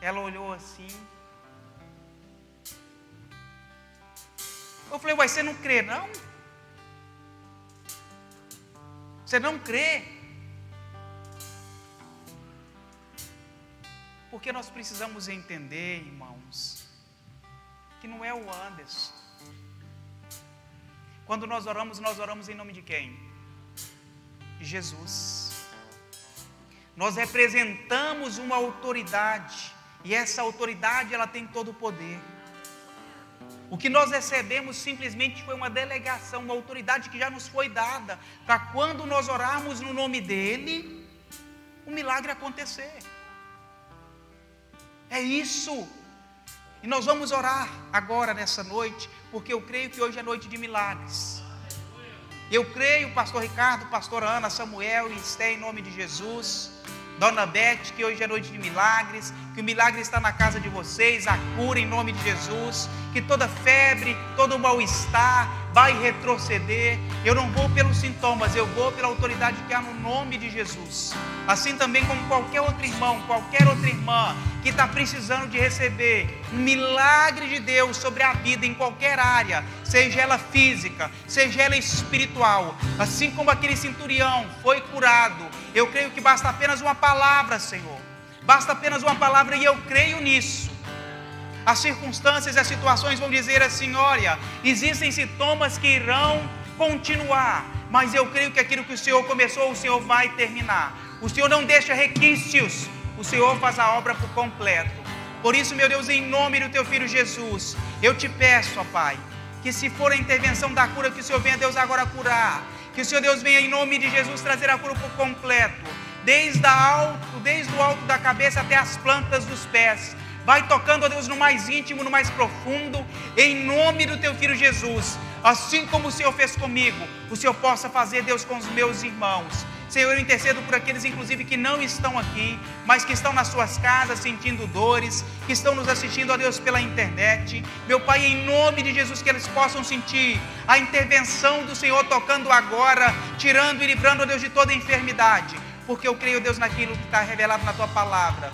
Ela olhou assim. Eu falei, uai, você não crê, não? Você não crê? Porque nós precisamos entender, irmãos, que não é o Anderson. Quando nós oramos, nós oramos em nome de quem? De Jesus. Nós representamos uma autoridade e essa autoridade ela tem todo o poder. O que nós recebemos simplesmente foi uma delegação, uma autoridade que já nos foi dada para quando nós orarmos no nome dele, o milagre acontecer. É isso. E nós vamos orar agora nessa noite, porque eu creio que hoje é noite de milagres. Eu creio, pastor Ricardo, pastor Ana, Samuel e Esté, em nome de Jesus. Dona Beth, que hoje é noite de milagres, que o milagre está na casa de vocês, a cura em nome de Jesus, que toda febre, todo mal-estar vai retroceder. Eu não vou pelos sintomas, eu vou pela autoridade que há no nome de Jesus. Assim também como qualquer outro irmão, qualquer outra irmã que está precisando de receber um milagre de Deus sobre a vida em qualquer área, seja ela física, seja ela espiritual, assim como aquele centurião foi curado, eu creio que basta apenas uma palavra, Senhor. Basta apenas uma palavra e eu creio nisso. As circunstâncias e as situações vão dizer assim: olha, existem sintomas que irão continuar, mas eu creio que aquilo que o Senhor começou, o Senhor vai terminar. O Senhor não deixa requisitos, o Senhor faz a obra por completo. Por isso, meu Deus, em nome do teu filho Jesus, eu te peço, ó Pai, que se for a intervenção da cura, que o Senhor venha, Deus, agora curar. Que o Senhor Deus venha em nome de Jesus trazer a cura por completo, desde, alto, desde o alto da cabeça até as plantas dos pés. Vai tocando, ó Deus, no mais íntimo, no mais profundo, em nome do teu filho Jesus. Assim como o Senhor fez comigo, o Senhor possa fazer, Deus, com os meus irmãos. Senhor, eu intercedo por aqueles, inclusive, que não estão aqui, mas que estão nas suas casas sentindo dores, que estão nos assistindo, ó Deus, pela internet. Meu Pai, em nome de Jesus, que eles possam sentir a intervenção do Senhor tocando agora, tirando e livrando, ó Deus, de toda enfermidade, porque eu creio, Deus, naquilo que está revelado na tua palavra.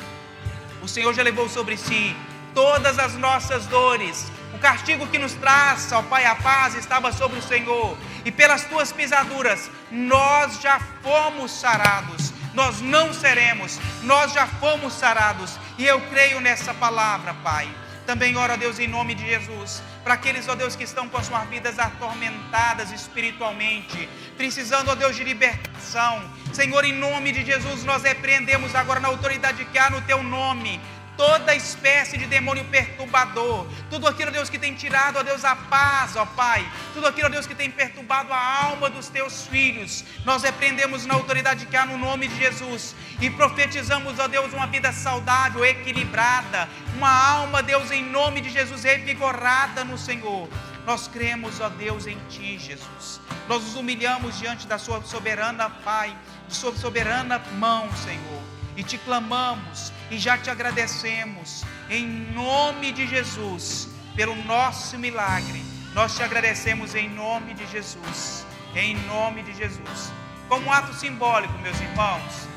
O Senhor já levou sobre si todas as nossas dores. O castigo que nos traz, ó Pai, a paz estava sobre o Senhor. E pelas tuas pisaduras, nós já fomos sarados. Nós não seremos, nós já fomos sarados. E eu creio nessa palavra, Pai. Também oro a Deus em nome de Jesus, para aqueles, ó Deus, que estão com as suas vidas atormentadas espiritualmente, precisando, ó Deus, de libertação. Senhor, em nome de Jesus, nós repreendemos agora na autoridade que há no teu nome toda espécie de demônio perturbador, tudo aquilo, Deus, que tem tirado, ó Deus, a paz, ó Pai, tudo aquilo, Deus, que tem perturbado a alma dos teus filhos, nós repreendemos na autoridade que há no nome de Jesus. E profetizamos, ó Deus, uma vida saudável, equilibrada, uma alma, Deus, em nome de Jesus, revigorada no Senhor. Nós cremos, ó Deus, em Ti, Jesus. Nós nos humilhamos diante da Sua soberana Pai, de Sua soberana mão, Senhor. E te clamamos e já te agradecemos em nome de Jesus pelo nosso milagre. Nós te agradecemos em nome de Jesus. Em nome de Jesus. Como um ato simbólico, meus irmãos,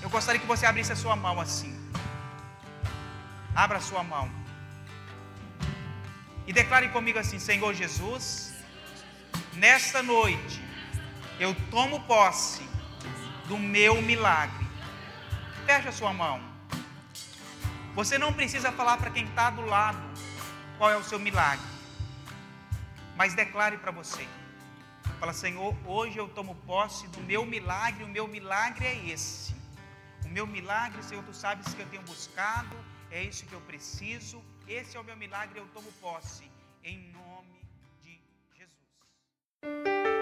eu gostaria que você abrisse a sua mão assim. Abra a sua mão. E declare comigo assim: Senhor Jesus, nesta noite eu tomo posse do meu milagre. Feche a sua mão. Você não precisa falar para quem está do lado qual é o seu milagre. Mas declare para você. Fala, Senhor, hoje eu tomo posse do meu milagre, o meu milagre é esse. O meu milagre, Senhor, tu sabes que eu tenho buscado, é isso que eu preciso. Esse é o meu milagre, eu tomo posse. Em nome de Jesus.